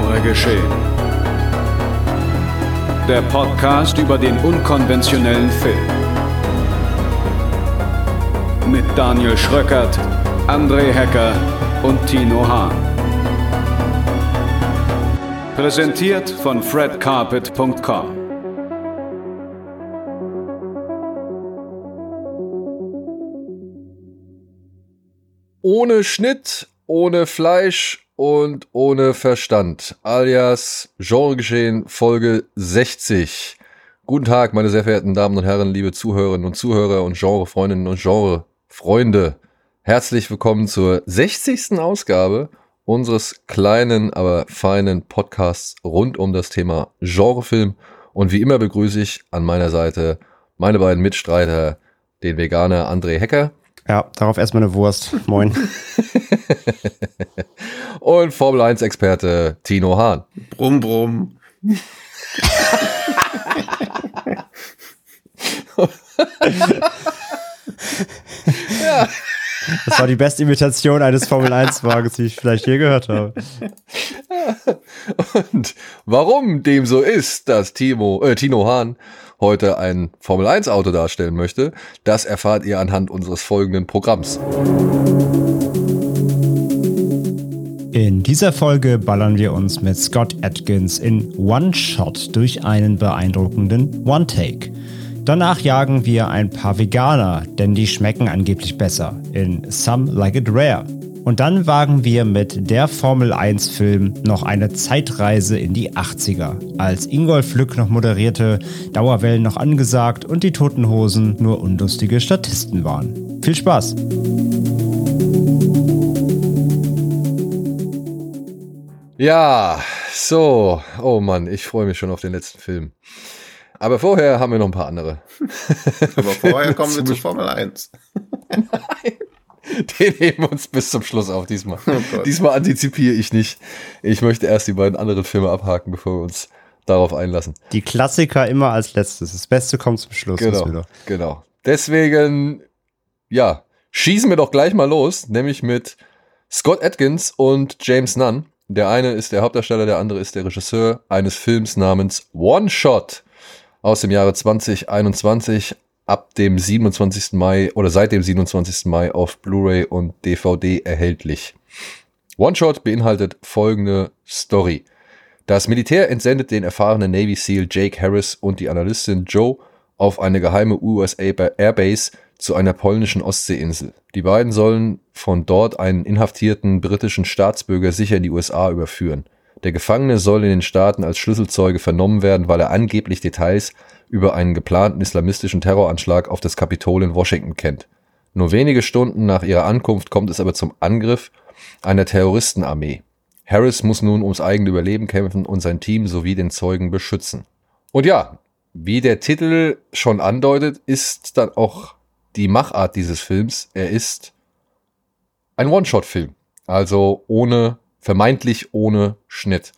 Genregeschehen. Der Podcast über den unkonventionellen Film. Mit Daniel Schröckert, André Hecker und Tino Hahn. Präsentiert von fredcarpet.com. Ohne Schnitt, ohne Fleisch und ohne Verstand, alias Genregeschehen Folge 60. Guten Tag, meine sehr verehrten Damen und Herren, liebe Zuhörerinnen und Zuhörer und Genrefreundinnen und Genrefreunde. Herzlich willkommen zur 60. Ausgabe unseres kleinen, aber feinen Podcasts rund um das Thema Genrefilm. Und wie immer begrüße ich an meiner Seite meine beiden Mitstreiter, den Veganer André Hecker. Ja, darauf erstmal eine Wurst. Moin. und Formel 1 Experte Tino Hahn. Brumm, brumm. ja. Das war die beste Imitation eines Formel 1-Wagens, die ich vielleicht je gehört habe. Und warum dem so ist, dass Timo, äh, Tino Hahn heute ein Formel 1 Auto darstellen möchte, das erfahrt ihr anhand unseres folgenden Programms. In dieser Folge ballern wir uns mit Scott Atkins in One Shot durch einen beeindruckenden One Take. Danach jagen wir ein paar Veganer, denn die schmecken angeblich besser in Some Like It Rare. Und dann wagen wir mit der Formel 1-Film noch eine Zeitreise in die 80er, als Ingolf Lück noch moderierte, Dauerwellen noch angesagt und die Toten Hosen nur unlustige Statisten waren. Viel Spaß! Ja, so, oh Mann, ich freue mich schon auf den letzten Film. Aber vorher haben wir noch ein paar andere. Aber vorher kommen wir zu Formel 1. Nein. Den heben wir uns bis zum Schluss auf diesmal. Oh diesmal antizipiere ich nicht. Ich möchte erst die beiden anderen Filme abhaken, bevor wir uns darauf einlassen. Die Klassiker immer als letztes. Das Beste kommt zum Schluss. Genau, genau. Deswegen, ja, schießen wir doch gleich mal los, nämlich mit Scott Atkins und James Nunn. Der eine ist der Hauptdarsteller, der andere ist der Regisseur eines Films namens One Shot aus dem Jahre 2021 ab dem 27. Mai oder seit dem 27. Mai auf Blu-ray und DVD erhältlich. One Shot beinhaltet folgende Story. Das Militär entsendet den erfahrenen Navy SEAL Jake Harris und die Analystin Joe auf eine geheime USA Airbase zu einer polnischen Ostseeinsel. Die beiden sollen von dort einen inhaftierten britischen Staatsbürger sicher in die USA überführen. Der Gefangene soll in den Staaten als Schlüsselzeuge vernommen werden, weil er angeblich Details über einen geplanten islamistischen Terroranschlag auf das Kapitol in Washington kennt. Nur wenige Stunden nach ihrer Ankunft kommt es aber zum Angriff einer Terroristenarmee. Harris muss nun ums eigene Überleben kämpfen und sein Team sowie den Zeugen beschützen. Und ja, wie der Titel schon andeutet, ist dann auch die Machart dieses Films. Er ist ein One-Shot-Film. Also ohne, vermeintlich ohne Schnitt.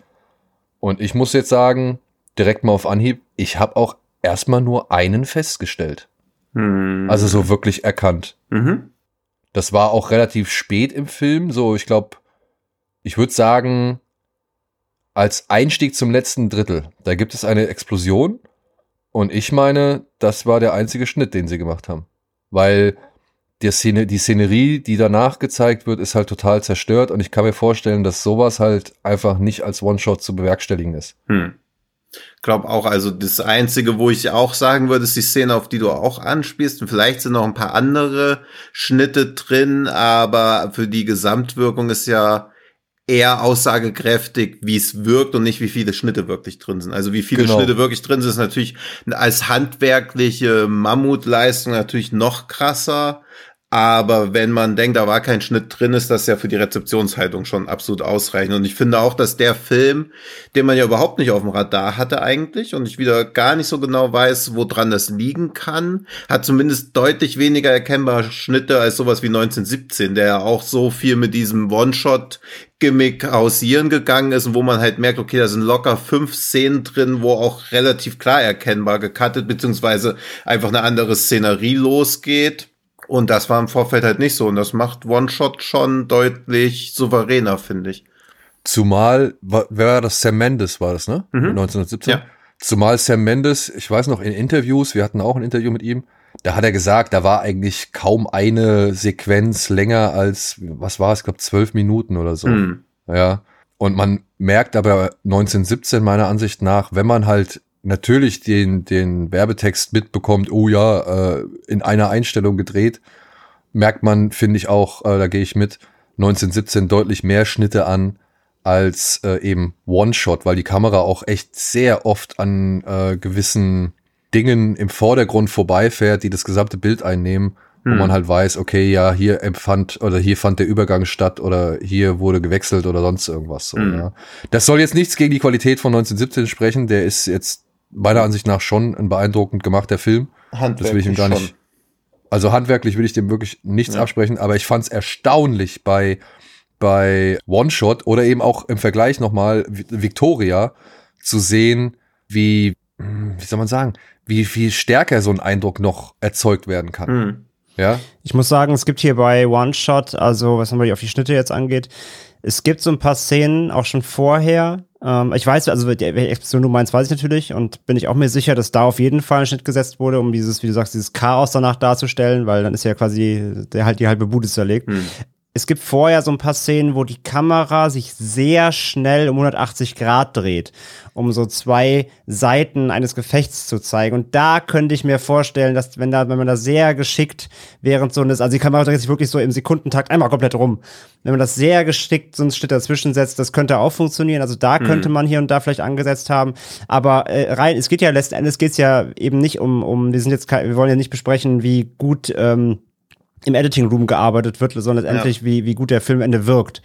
Und ich muss jetzt sagen, direkt mal auf Anhieb, ich habe auch erstmal nur einen festgestellt. Hm. Also so wirklich erkannt. Mhm. Das war auch relativ spät im Film, so ich glaube, ich würde sagen, als Einstieg zum letzten Drittel. Da gibt es eine Explosion und ich meine, das war der einzige Schnitt, den sie gemacht haben. Weil die, Szene, die Szenerie, die danach gezeigt wird, ist halt total zerstört und ich kann mir vorstellen, dass sowas halt einfach nicht als One-Shot zu bewerkstelligen ist. Hm glaube auch, also das Einzige, wo ich auch sagen würde, ist die Szene, auf die du auch anspielst. Und vielleicht sind noch ein paar andere Schnitte drin, aber für die Gesamtwirkung ist ja eher aussagekräftig, wie es wirkt und nicht, wie viele Schnitte wirklich drin sind. Also wie viele genau. Schnitte wirklich drin sind, ist natürlich als handwerkliche Mammutleistung natürlich noch krasser. Aber wenn man denkt, da war kein Schnitt drin, ist das ja für die Rezeptionshaltung schon absolut ausreichend. Und ich finde auch, dass der Film, den man ja überhaupt nicht auf dem Radar hatte eigentlich und ich wieder gar nicht so genau weiß, woran das liegen kann, hat zumindest deutlich weniger erkennbare Schnitte als sowas wie 1917, der ja auch so viel mit diesem One-Shot Gimmick hausieren gegangen ist und wo man halt merkt, okay, da sind locker fünf Szenen drin, wo auch relativ klar erkennbar gecuttet, beziehungsweise einfach eine andere Szenerie losgeht. Und das war im Vorfeld halt nicht so. Und das macht One-Shot schon deutlich souveräner, finde ich. Zumal, wer war das? Sam Mendes war das, ne? Mhm. 1917. Ja. Zumal Sam Mendes, ich weiß noch, in Interviews, wir hatten auch ein Interview mit ihm, da hat er gesagt, da war eigentlich kaum eine Sequenz länger als, was war es, ich glaube, zwölf Minuten oder so. Hm. Ja. Und man merkt aber 1917 meiner Ansicht nach, wenn man halt natürlich den, den Werbetext mitbekommt, oh ja, äh, in einer Einstellung gedreht, merkt man, finde ich auch, äh, da gehe ich mit, 1917 deutlich mehr Schnitte an als äh, eben One-Shot, weil die Kamera auch echt sehr oft an äh, gewissen Dingen im Vordergrund vorbeifährt, die das gesamte Bild einnehmen, wo Hm. man halt weiß, okay, ja, hier empfand oder hier fand der Übergang statt oder hier wurde gewechselt oder sonst irgendwas. So, Hm. ja. Das soll jetzt nichts gegen die Qualität von 1917 sprechen, der ist jetzt meiner Ansicht nach schon ein beeindruckend gemachter Film. Das will ich ihm gar Handwerklich nicht. Also handwerklich will ich dem wirklich nichts Ja. absprechen, aber ich fand es erstaunlich bei, bei One Shot oder eben auch im Vergleich nochmal Vi- Victoria zu sehen, wie, hm, wie soll man sagen, wie viel stärker so ein Eindruck noch erzeugt werden kann. Hm. Ja, Ich muss sagen, es gibt hier bei One Shot, also was natürlich auf die Schnitte jetzt angeht, es gibt so ein paar Szenen auch schon vorher. Ähm, ich weiß, also welche Explosion du meinst, weiß ich natürlich und bin ich auch mir sicher, dass da auf jeden Fall ein Schnitt gesetzt wurde, um dieses, wie du sagst, dieses Chaos danach darzustellen, weil dann ist ja quasi der halt die halbe Bude zerlegt. Hm. Es gibt vorher so ein paar Szenen, wo die Kamera sich sehr schnell um 180 Grad dreht, um so zwei Seiten eines Gefechts zu zeigen. Und da könnte ich mir vorstellen, dass wenn da, wenn man da sehr geschickt während so eines, also die Kamera dreht sich wirklich so im Sekundentakt einmal komplett rum. Wenn man das sehr geschickt so einen Schnitt dazwischen setzt, das könnte auch funktionieren. Also da könnte man hier und da vielleicht angesetzt haben. Aber äh, rein, es geht ja letzten Endes geht's ja eben nicht um, um, wir sind jetzt, wir wollen ja nicht besprechen, wie gut ähm, im Editing Room gearbeitet wird, sondern letztendlich, wie, wie gut der Film am Ende wirkt.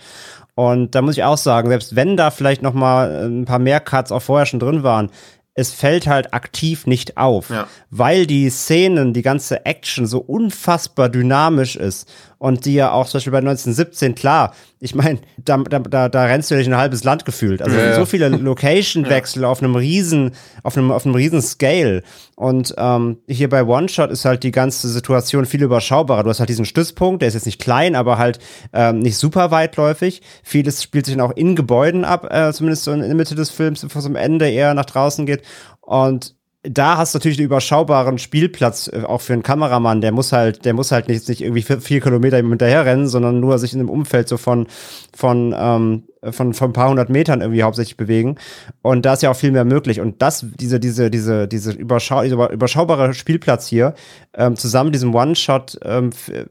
Und da muss ich auch sagen, selbst wenn da vielleicht noch mal ein paar mehr Cuts auch vorher schon drin waren, es fällt halt aktiv nicht auf, Ja. weil die Szenen, die ganze Action so unfassbar dynamisch ist und die ja auch zum Beispiel bei 1917, klar, ich meine, da, da, da, rennst du durch ein halbes Land gefühlt. Also Ja, ja. so viele Location-Wechsel auf einem riesen, auf einem, auf einem riesen Scale. Und ähm, hier bei One Shot ist halt die ganze Situation viel überschaubarer. Du hast halt diesen Stützpunkt, der ist jetzt nicht klein, aber halt ähm, nicht super weitläufig. Vieles spielt sich dann auch in Gebäuden ab, äh, zumindest so in der Mitte des Films, bevor es am Ende eher nach draußen geht. Und da hast du natürlich einen überschaubaren Spielplatz, äh, auch für einen Kameramann. Der muss halt, der muss halt nicht, nicht irgendwie vier, Kilometer hinterher rennen, sondern nur sich in einem Umfeld so von, von, ähm, von, von ein paar hundert Metern irgendwie hauptsächlich bewegen. Und da ist ja auch viel mehr möglich. Und das, diese, diese, diese, diese überschau dieser überschaubare Spielplatz hier, ähm, zusammen mit diesem One-Shot, ähm, äh,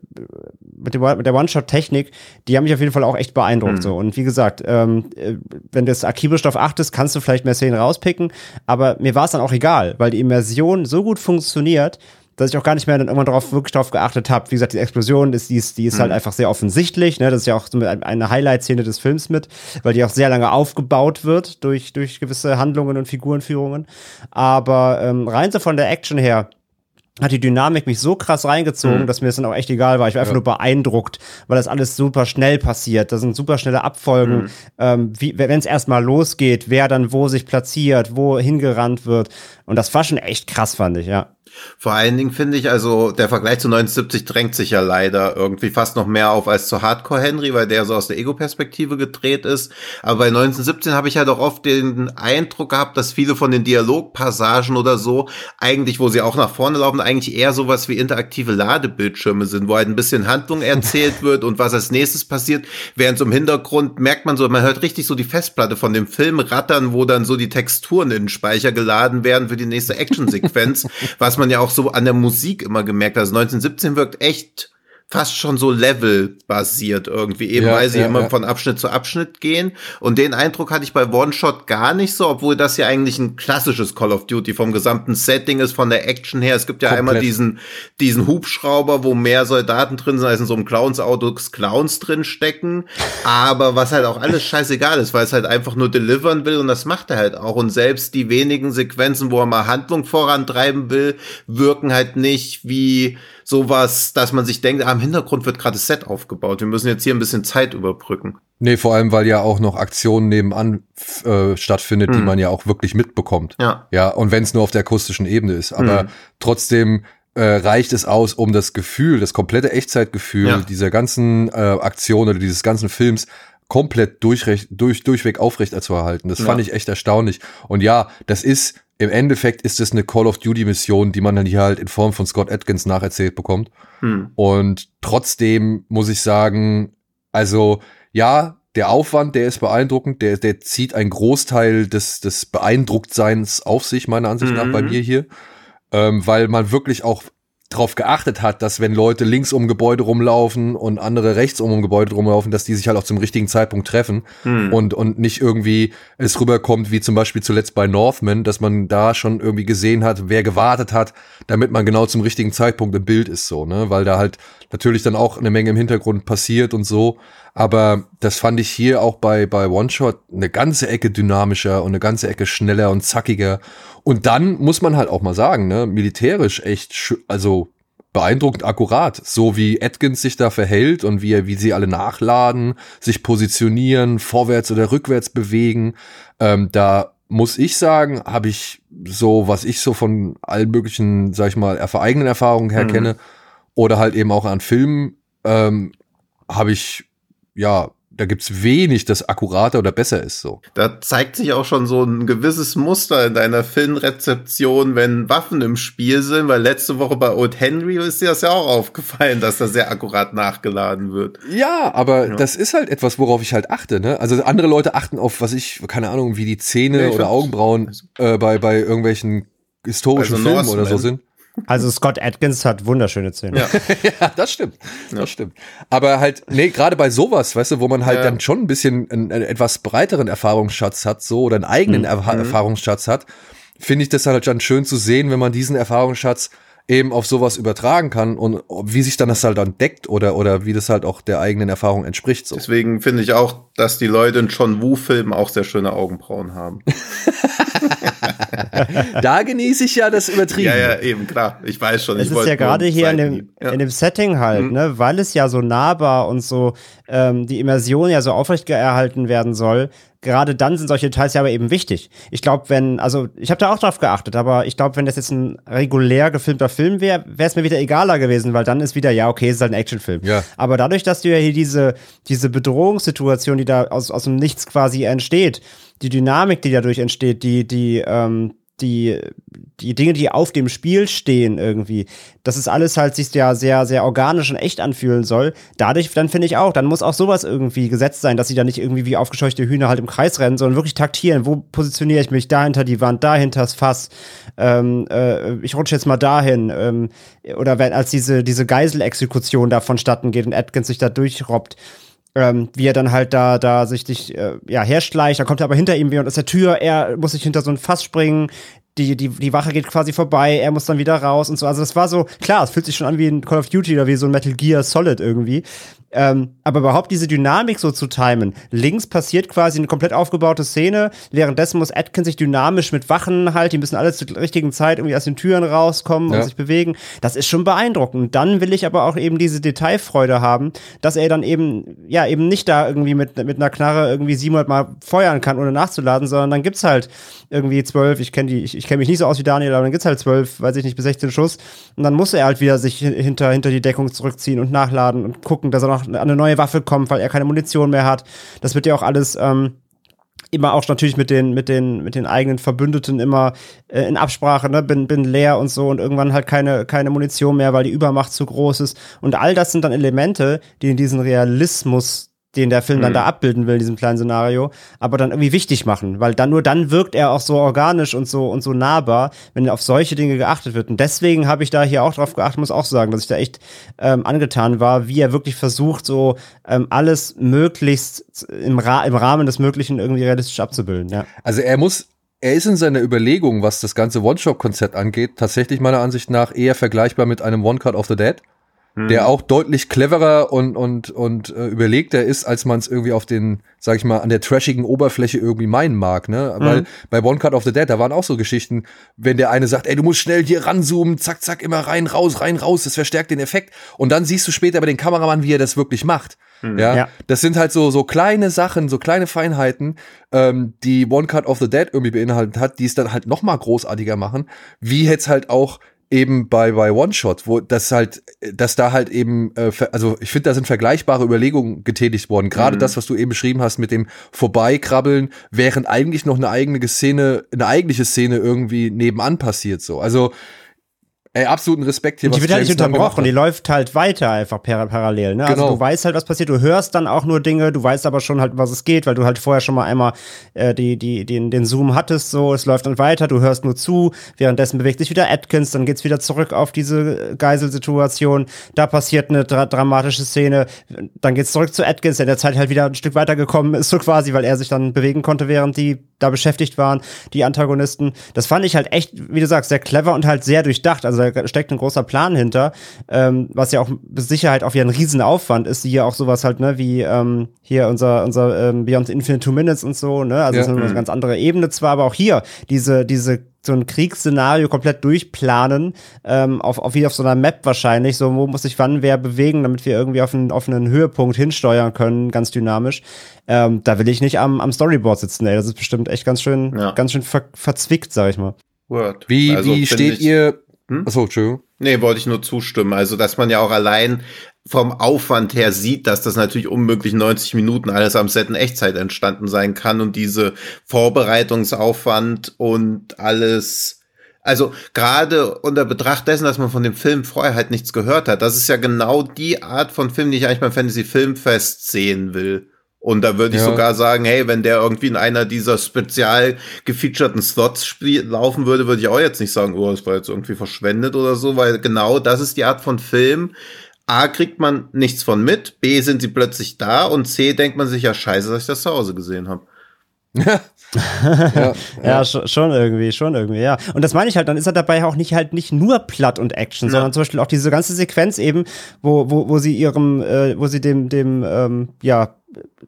mit, dem, mit der One-Shot-Technik, die haben mich auf jeden Fall auch echt beeindruckt. So. Und wie gesagt, ähm, äh, wenn du jetzt akribisch darauf achtest, kannst du vielleicht mehr Szenen rauspicken. Aber mir war es dann auch egal, weil die Immersion so gut funktioniert, dass ich auch gar nicht mehr dann irgendwann darauf wirklich drauf geachtet habe. Wie gesagt, die Explosion ist, die ist, die ist halt einfach sehr offensichtlich. Ne? Das ist ja auch so eine Highlight-Szene des Films mit, weil die auch sehr lange aufgebaut wird durch, durch gewisse Handlungen und Figurenführungen. Aber ähm, rein so von der Action her, hat die Dynamik mich so krass reingezogen, Mhm. dass mir das dann auch echt egal war. Ich war einfach nur beeindruckt, weil das alles super schnell passiert. Da sind super schnelle Abfolgen. Mhm. Ähm, wie, wenn es erstmal losgeht, wer dann wo sich platziert, wo hingerannt wird. Und das war schon echt krass, fand ich, ja. Vor allen Dingen finde ich, also der Vergleich zu 1970 drängt sich ja leider irgendwie fast noch mehr auf als zu Hardcore Henry, weil der so aus der Ego-Perspektive gedreht ist. Aber bei 1917 habe ich halt auch oft den Eindruck gehabt, dass viele von den Dialogpassagen oder so eigentlich, wo sie auch nach vorne laufen, eigentlich eher sowas wie interaktive Ladebildschirme sind, wo halt ein bisschen Handlung erzählt wird und was als nächstes passiert. Während so im Hintergrund merkt man so, man hört richtig so die Festplatte von dem Film rattern, wo dann so die Texturen in den Speicher geladen werden für die nächste Actionsequenz, was man ja auch so an der Musik immer gemerkt. Also 1917 wirkt echt fast schon so levelbasiert irgendwie, eben Ja, weil sie ja, immer ja. von Abschnitt zu Abschnitt gehen. Und den Eindruck hatte ich bei One Shot gar nicht so, obwohl das ja eigentlich ein klassisches Call of Duty vom gesamten Setting ist, von der Action her. Es gibt ja Komplett. einmal diesen, diesen Hubschrauber, wo mehr Soldaten drin sind, als in so einem Clowns-Auto Clowns drin stecken. Aber was halt auch alles scheißegal ist, weil es halt einfach nur delivern will und das macht er halt auch. Und selbst die wenigen Sequenzen, wo er mal Handlung vorantreiben will, wirken halt nicht wie sowas, dass man sich denkt, ah, im Hintergrund wird gerade das Set aufgebaut. Wir müssen jetzt hier ein bisschen Zeit überbrücken. Nee, vor allem, weil ja auch noch Aktionen nebenan äh, stattfindet, die Hm. man ja auch wirklich mitbekommt. Ja. Ja, und wenn es nur auf der akustischen Ebene ist. Aber Mhm. trotzdem äh, reicht es aus, um das Gefühl, das komplette Echtzeitgefühl Ja. dieser ganzen äh, Aktion oder dieses ganzen Films komplett durchrecht, durch, durchweg aufrecht zu erhalten. Das Ja. fand ich echt erstaunlich. Und ja, das ist, im Endeffekt ist es eine Call of Duty Mission, die man dann hier halt in Form von Scott Atkins nacherzählt bekommt. Hm. Und trotzdem muss ich sagen, also ja, der Aufwand, der ist beeindruckend, der, der zieht einen Großteil des, des Beeindrucktseins auf sich, meiner Ansicht nach, Mhm. bei mir hier. Ähm, weil man wirklich auch drauf geachtet hat, dass wenn Leute links um Gebäude rumlaufen und andere rechts um Gebäude rumlaufen, dass die sich halt auch zum richtigen Zeitpunkt treffen Hm. und, und nicht irgendwie es rüberkommt, wie zum Beispiel zuletzt bei Northman, dass man da schon irgendwie gesehen hat, wer gewartet hat, damit man genau zum richtigen Zeitpunkt im Bild ist, so, ne, weil da halt natürlich dann auch eine Menge im Hintergrund passiert und so, aber das fand ich hier auch bei, bei One-Shot eine ganze Ecke dynamischer und eine ganze Ecke schneller und zackiger und dann muss man halt auch mal sagen, ne, militärisch echt, also beeindruckend akkurat, so wie Atkins sich da verhält und wie, er, wie sie alle nachladen, sich positionieren, vorwärts oder rückwärts bewegen. Ähm, da muss ich sagen, habe ich so, was ich so von allen möglichen, sag ich mal, eigenen Erfahrungen her Mhm. kenne oder halt eben auch an Filmen, ähm, habe ich, ja, da gibt's wenig, das akkurater oder besser ist so. Da zeigt sich auch schon so ein gewisses Muster in deiner Filmrezeption, wenn Waffen im Spiel sind, weil letzte Woche bei Old Henry ist dir das ja auch aufgefallen, dass da sehr akkurat nachgeladen wird. Ja, aber Ja. das ist halt etwas, worauf ich halt achte, ne? Also andere Leute achten auf, was ich, keine Ahnung, wie die Zähne ich oder Augenbrauen äh, bei, bei irgendwelchen historischen Also Filmen Norseman. oder so sind. Also Scott Atkins hat wunderschöne Zähne. Ja. Ja, das stimmt. Ja. Das stimmt. Aber halt, nee, gerade bei sowas, weißt du, wo man halt Ja. dann schon ein bisschen einen, einen etwas breiteren Erfahrungsschatz hat, so, oder einen eigenen Mhm. Erfa Erfahrungsschatz hat, finde ich das halt dann schön zu sehen, wenn man diesen Erfahrungsschatz eben auf sowas übertragen kann und wie sich dann das halt dann deckt oder, oder wie das halt auch der eigenen Erfahrung entspricht, so. Deswegen finde ich auch, dass die Leute in John Woo-Filmen auch sehr schöne Augenbrauen haben. Da genieße ich ja das Übertrieben. ja, ja, eben, klar. Ich weiß schon. Es ich ist wollte ja gerade hier in dem, ja. in dem Setting halt, Mhm. ne, weil es ja so nahbar und so ähm, die Immersion ja so aufrecht erhalten werden soll. Gerade dann sind solche Details ja aber eben wichtig. Ich glaube, wenn, also ich habe da auch drauf geachtet, aber ich glaube, wenn das jetzt ein regulär gefilmter Film wäre, wäre es mir wieder egaler gewesen, weil dann ist wieder, ja, okay, es ist halt ein Actionfilm. Ja. Aber dadurch, dass du ja hier diese, diese Bedrohungssituation, die da aus, aus dem Nichts quasi entsteht, die Dynamik, die dadurch entsteht, die, die, ähm, die, die Dinge, die auf dem Spiel stehen irgendwie, das ist alles halt sich ja sehr, sehr organisch und echt anfühlen soll. Dadurch, dann finde ich auch, dann muss auch sowas irgendwie gesetzt sein, dass sie da nicht irgendwie wie aufgescheuchte Hühner halt im Kreis rennen, sondern wirklich taktieren. Wo positioniere ich mich? Dahinter die Wand, dahinter das Fass. Ähm, äh, ich rutsche jetzt mal dahin. Ähm, oder wenn, als diese, diese Geiselexekution da vonstatten geht und Atkins sich da durchrobbt ähm, wie er dann halt da, da sich dich, äh, ja, herschleicht, dann kommt er aber hinter ihm wieder und aus der Tür, er muss sich hinter so ein Fass springen, die, die, die Wache geht quasi vorbei, er muss dann wieder raus und so. Also das war so, klar, es fühlt sich schon an wie ein Call of Duty oder wie so ein Metal Gear Solid irgendwie. Ähm, aber überhaupt diese Dynamik so zu timen. Links passiert quasi eine komplett aufgebaute Szene, währenddessen muss Atkins sich dynamisch mit Wachen halt, die müssen alle zur richtigen Zeit irgendwie aus den Türen rauskommen Ja. und sich bewegen. Das ist schon beeindruckend. Dann will ich aber auch eben diese Detailfreude haben, dass er dann eben, ja, eben nicht da irgendwie mit, mit einer Knarre irgendwie 700 Mal feuern kann, ohne nachzuladen, sondern dann gibt's halt irgendwie zwölf, ich kenne die, ich, ich kenne mich nicht so aus wie Daniel, aber dann gibt's halt zwölf, weiß ich nicht, bis 16 Schuss. Und dann muss er halt wieder sich hin- hinter, hinter die Deckung zurückziehen und nachladen und gucken, dass er noch eine neue Waffe kommt, weil er keine Munition mehr hat. Das wird ja auch alles, ähm, immer auch natürlich mit den mit den mit den eigenen Verbündeten immer äh, in Absprache ne bin bin leer und so und irgendwann halt keine keine Munition mehr weil die Übermacht zu groß ist und all das sind dann Elemente die in diesen Realismus den der Film dann da abbilden will in diesem kleinen Szenario, aber dann irgendwie wichtig machen, weil dann nur dann wirkt er auch so organisch und so und so nahbar, wenn auf solche Dinge geachtet wird. Und deswegen habe ich da hier auch drauf geachtet, muss auch sagen, dass ich da echt ähm, angetan war, wie er wirklich versucht, so ähm, alles möglichst im, Ra im Rahmen des Möglichen irgendwie realistisch abzubilden. Ja. Also er muss, er ist in seiner Überlegung, was das ganze One-Shot-Konzept angeht, tatsächlich meiner Ansicht nach eher vergleichbar mit einem One-Cut of the Dead, der auch deutlich cleverer und, und, und äh, überlegter ist, als man es irgendwie auf den, sag ich mal, an der trashigen Oberfläche irgendwie meinen mag, ne? Weil bei One Cut of the Dead, da waren auch so Geschichten, wenn der eine sagt, ey, du musst schnell hier ranzoomen, zack, zack, immer rein, raus, rein, raus, das verstärkt den Effekt. Und dann siehst du später bei den Kameramann, wie er das wirklich macht. Ja? Ja. das sind halt so, so kleine Sachen, so kleine Feinheiten, ähm, die One Cut of the Dead irgendwie beinhaltet hat, die es dann halt noch mal großartiger machen, wie jetzt halt auch eben bei, bei One-Shot, wo das halt, dass da halt eben, äh, also ich finde, da sind vergleichbare Überlegungen getätigt worden. Gerade mhm. das, was du eben beschrieben hast mit dem Vorbeikrabbeln, während eigentlich noch eine eigene Szene, eine eigentliche Szene irgendwie nebenan passiert so. Also Ey, absoluten Respekt hier. Und die wird halt nicht unterbrochen, die läuft halt weiter einfach par parallel. Ne? Also genau. Also du weißt halt, was passiert, du hörst dann auch nur Dinge, du weißt aber schon halt, was es geht, weil du halt vorher schon mal einmal äh, die, die, den, den Zoom hattest, so, es läuft dann weiter, du hörst nur zu, währenddessen bewegt sich wieder Atkins, dann geht's wieder zurück auf diese Geiselsituation, da passiert eine dra dramatische Szene, dann geht's zurück zu Atkins, der in der Zeit halt wieder ein Stück weitergekommen ist, so quasi, weil er sich dann bewegen konnte, während die da beschäftigt waren, die Antagonisten. Das fand ich halt echt, wie du sagst, sehr clever und halt sehr durchdacht. Also da steckt ein großer Plan hinter, ähm, was ja auch mit Sicherheit auch wieder ein Riesenaufwand ist, hier auch sowas halt, ne, wie ähm, hier unser, unser ähm, Beyond Infinite Two Minutes und so, ne? Also ja. das ist eine ganz andere Ebene zwar, aber auch hier diese, diese so ein Kriegsszenario komplett durchplanen, ähm, auf, auf wie auf so einer Map wahrscheinlich, so wo muss sich wann wer bewegen, damit wir irgendwie auf einen, auf einen Höhepunkt hinsteuern können, ganz dynamisch. Ähm, da will ich nicht am, am Storyboard sitzen, ey. Das ist bestimmt echt ganz schön, ja. ganz schön ver verzwickt, sag ich mal. Word. Wie, also, wie steht ihr hm? Achso, Entschuldigung. Nee, wollte ich nur zustimmen. Also, dass man ja auch allein vom Aufwand her sieht, dass das natürlich unmöglich 90 Minuten alles am Set in Echtzeit entstanden sein kann und diese Vorbereitungsaufwand und alles, also gerade unter Betracht dessen, dass man von dem Film vorher halt nichts gehört hat, das ist ja genau die Art von Film, die ich eigentlich beim Fantasy Filmfest sehen will. Und da würde ich ja. sogar sagen, hey, wenn der irgendwie in einer dieser spezial gefeaturten Slots spiel laufen würde, würde ich auch jetzt nicht sagen, oh, das war jetzt irgendwie verschwendet oder so, weil genau das ist die Art von Film. A, kriegt man nichts von mit, B, sind sie plötzlich da und C, denkt man sich, ja, scheiße, dass ich das zu Hause gesehen habe. ja, ja, ja. schon irgendwie, schon irgendwie, ja. Und das meine ich halt, dann ist er dabei auch nicht halt nicht nur Platt und Action, ja. sondern zum Beispiel auch diese ganze Sequenz eben, wo, wo, wo sie ihrem, äh, wo sie dem, dem, ähm, ja,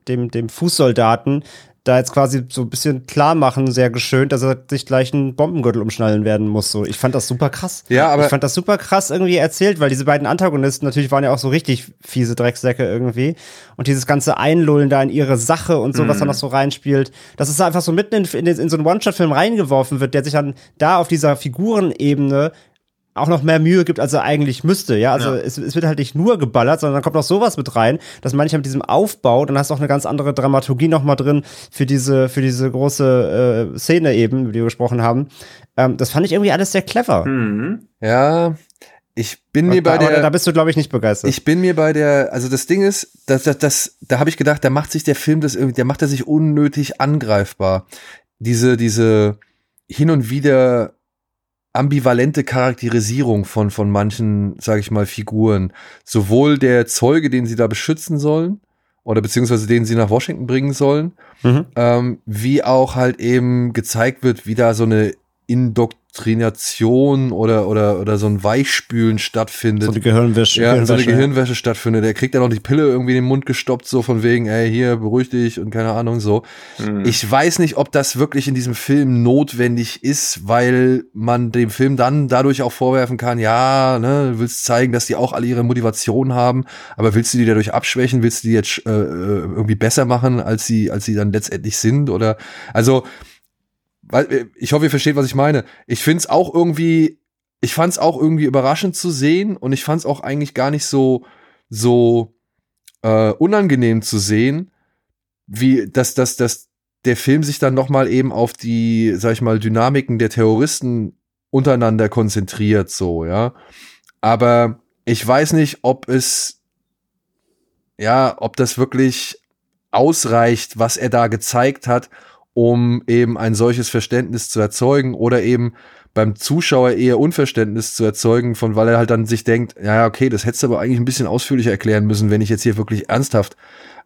dem, dem Fußsoldaten da jetzt quasi so ein bisschen klar machen, sehr geschönt, dass er sich gleich einen Bombengürtel umschnallen werden muss. So, ich fand das super krass. Ja, aber ich fand das super krass irgendwie erzählt, weil diese beiden Antagonisten natürlich waren ja auch so richtig fiese Drecksäcke irgendwie. Und dieses ganze Einlullen da in ihre Sache und so, mm. was da mhm. noch so reinspielt, dass es einfach so mitten in, in, in so einen One-Shot-Film reingeworfen wird, der sich dann da auf dieser Figurenebene auch noch mehr Mühe gibt, als er eigentlich müsste. Ja, also ja. Es, es, wird halt nicht nur geballert, sondern dann kommt noch sowas mit rein. Das meine ich mit diesem Aufbau. Dann hast du auch eine ganz andere Dramaturgie noch mal drin für diese für diese große äh, Szene eben, über die wir gesprochen haben. Ähm, das fand ich irgendwie alles sehr clever. Mhm. Ja. Ich bin mir bei der. Da bist du, glaube ich, nicht begeistert. Ich bin mir bei der. Also das Ding ist, dass das, das, da habe ich gedacht, da macht sich der Film das irgendwie, der macht er sich unnötig angreifbar. Diese, diese hin und wieder ambivalente Charakterisierung von, von manchen, sage ich mal, Figuren. Sowohl der Zeuge, den sie da beschützen sollen, oder beziehungsweise den sie nach Washington bringen sollen, mhm. ähm, wie auch halt eben gezeigt wird, wie da so eine Indoktrination oder, oder, oder so ein Weichspülen stattfindet. So eine Gehirnwäsche. Ja, Gehirnwäsche, so eine Gehirnwäsche ja. stattfindet. Der kriegt dann auch die Pille irgendwie in den Mund gestoppt, so von wegen, ey, hier, beruhig dich und keine Ahnung, so. Mhm. Ich weiß nicht, ob das wirklich in diesem Film notwendig ist, weil man dem Film dann dadurch auch vorwerfen kann, ja, ne, du willst zeigen, dass die auch alle ihre Motivation haben, aber willst du die dadurch abschwächen? Willst du die jetzt äh, äh irgendwie besser machen, als sie, als sie dann letztendlich sind? Oder, also, ich hoffe, ihr versteht, was ich meine. Ich finde es auch irgendwie, ich fand es auch irgendwie überraschend zu sehen und ich fand es auch eigentlich gar nicht so, so äh, unangenehm zu sehen, wie dass, dass, dass der Film sich dann noch mal eben auf die, sag ich mal, Dynamiken der Terroristen untereinander konzentriert, so, ja. Aber ich weiß nicht, ob es, ja, ob das wirklich ausreicht, was er da gezeigt hat, um eben ein solches Verständnis zu erzeugen oder eben beim Zuschauer eher Unverständnis zu erzeugen, von weil er halt dann sich denkt, ja, okay, das hättest du aber eigentlich ein bisschen ausführlicher erklären müssen, wenn ich jetzt hier wirklich ernsthaft,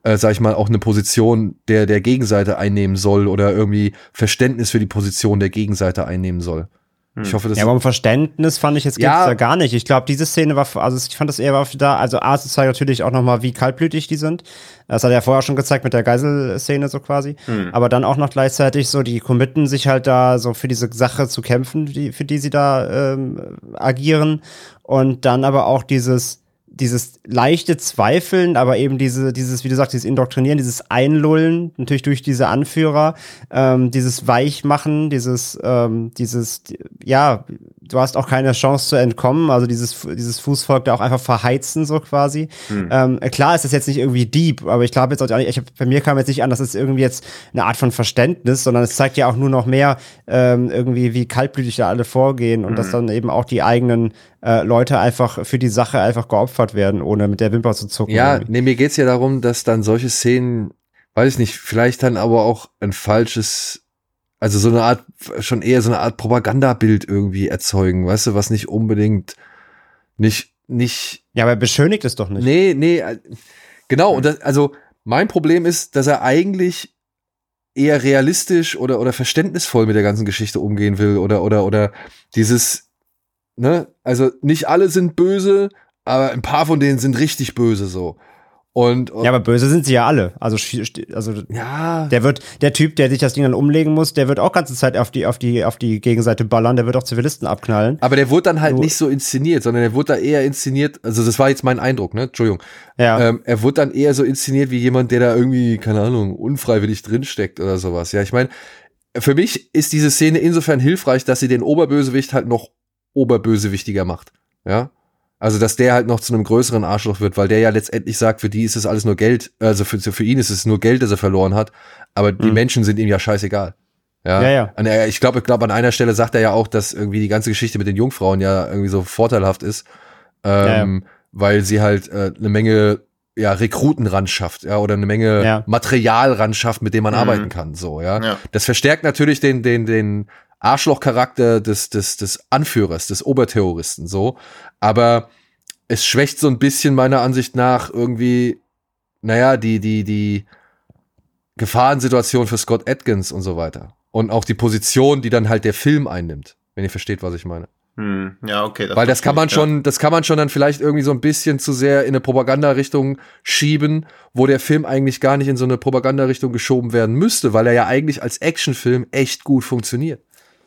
äh, sag ich mal, auch eine Position der, der Gegenseite einnehmen soll oder irgendwie Verständnis für die Position der Gegenseite einnehmen soll. Ich hm. hoffe, das Ja, aber um Verständnis fand ich jetzt geht's ja. da gar nicht. Ich glaube, diese Szene war, also ich fand das eher war da, also A, es zeigt natürlich auch nochmal, wie kaltblütig die sind. Das hat er ja vorher schon gezeigt mit der Geiselszene so quasi. Mhm. Aber dann auch noch gleichzeitig so, die committen sich halt da so für diese Sache zu kämpfen, die, für die sie da ähm, agieren. Und dann aber auch dieses, dieses leichte Zweifeln, aber eben diese, dieses, wie du sagst, dieses Indoktrinieren, dieses Einlullen, natürlich durch diese Anführer, ähm, dieses Weichmachen, dieses, ähm, dieses, ja, du hast auch keine Chance zu entkommen, also dieses, dieses Fußvolk da auch einfach verheizen, so quasi. Hm. Ähm, klar ist das jetzt nicht irgendwie deep, aber ich glaube jetzt auch nicht, ich hab, bei mir kam jetzt nicht an, dass es irgendwie jetzt eine Art von Verständnis, sondern es zeigt ja auch nur noch mehr ähm, irgendwie, wie kaltblütig da alle vorgehen und hm. dass dann eben auch die eigenen äh, Leute einfach für die Sache einfach geopfert werden, ohne mit der Wimper zu zucken. Ja, irgendwie. nee, mir geht's ja darum, dass dann solche Szenen, weiß ich nicht, vielleicht dann aber auch ein falsches, also so eine Art, schon eher so eine Art Propagandabild irgendwie erzeugen, weißt du, was nicht unbedingt, nicht, nicht. Ja, aber er beschönigt es doch nicht. Nee, nee, äh, genau, und das, also mein Problem ist, dass er eigentlich eher realistisch oder, oder verständnisvoll mit der ganzen Geschichte umgehen will oder, oder, oder dieses, ne, also nicht alle sind böse, aber ein paar von denen sind richtig böse so. Und, und ja, aber böse sind sie ja alle. Also, also ja. der wird, der Typ, der sich das Ding dann umlegen muss, der wird auch ganze Zeit auf die, auf die, auf die Gegenseite ballern, der wird auch Zivilisten abknallen. Aber der wurde dann halt so. nicht so inszeniert, sondern der wurde da eher inszeniert, also das war jetzt mein Eindruck, ne? Entschuldigung. Ja. Ähm, er wurde dann eher so inszeniert wie jemand, der da irgendwie, keine Ahnung, unfreiwillig drinsteckt oder sowas. Ja, ich meine, für mich ist diese Szene insofern hilfreich, dass sie den Oberbösewicht halt noch oberbösewichtiger macht. Ja. Also, dass der halt noch zu einem größeren Arschloch wird, weil der ja letztendlich sagt, für die ist es alles nur Geld, also für, für ihn ist es nur Geld, das er verloren hat, aber die mhm. Menschen sind ihm ja scheißegal. Ja, ja. ja. Ich glaube, ich glaube, an einer Stelle sagt er ja auch, dass irgendwie die ganze Geschichte mit den Jungfrauen ja irgendwie so vorteilhaft ist, ähm, ja, weil sie halt äh, eine Menge ja, Rekruten ran schafft, ja, oder eine Menge ja. Material ran schafft, mit dem man mhm. arbeiten kann, so, ja? ja. Das verstärkt natürlich den, den, den Arschlochcharakter des, des, des Anführers, des Oberterroristen, so. Aber es schwächt so ein bisschen meiner Ansicht nach irgendwie, naja, die, die, die Gefahrensituation für Scott Atkins und so weiter. Und auch die Position, die dann halt der Film einnimmt, wenn ihr versteht, was ich meine. Hm, ja, okay. Das Weil das kann man ich, schon, ja. das kann man schon dann vielleicht irgendwie so ein bisschen zu sehr in eine Propaganda-Richtung schieben, wo der Film eigentlich gar nicht in so eine Propaganda-Richtung geschoben werden müsste, weil er ja eigentlich als Actionfilm echt gut funktioniert.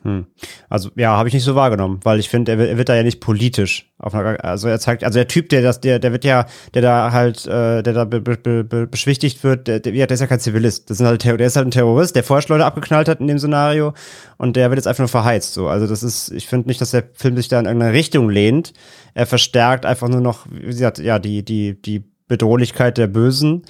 Hm. Also ja, habe ich nicht so wahrgenommen, weil ich finde, er, er, wird da ja nicht politisch. Einer, also er zeigt, also der Typ, der das, der, der wird ja, der da halt, äh, der da be, be, be, beschwichtigt wird, der, der, der ist ja kein Zivilist. Das sind halt, der ist halt ein Terrorist, der vorher Leute abgeknallt hat in dem Szenario und der wird jetzt einfach nur verheizt. So, also das ist, ich finde nicht, dass der Film sich da in irgendeine Richtung lehnt. Er verstärkt einfach nur noch, wie gesagt, ja die die die Bedrohlichkeit der Bösen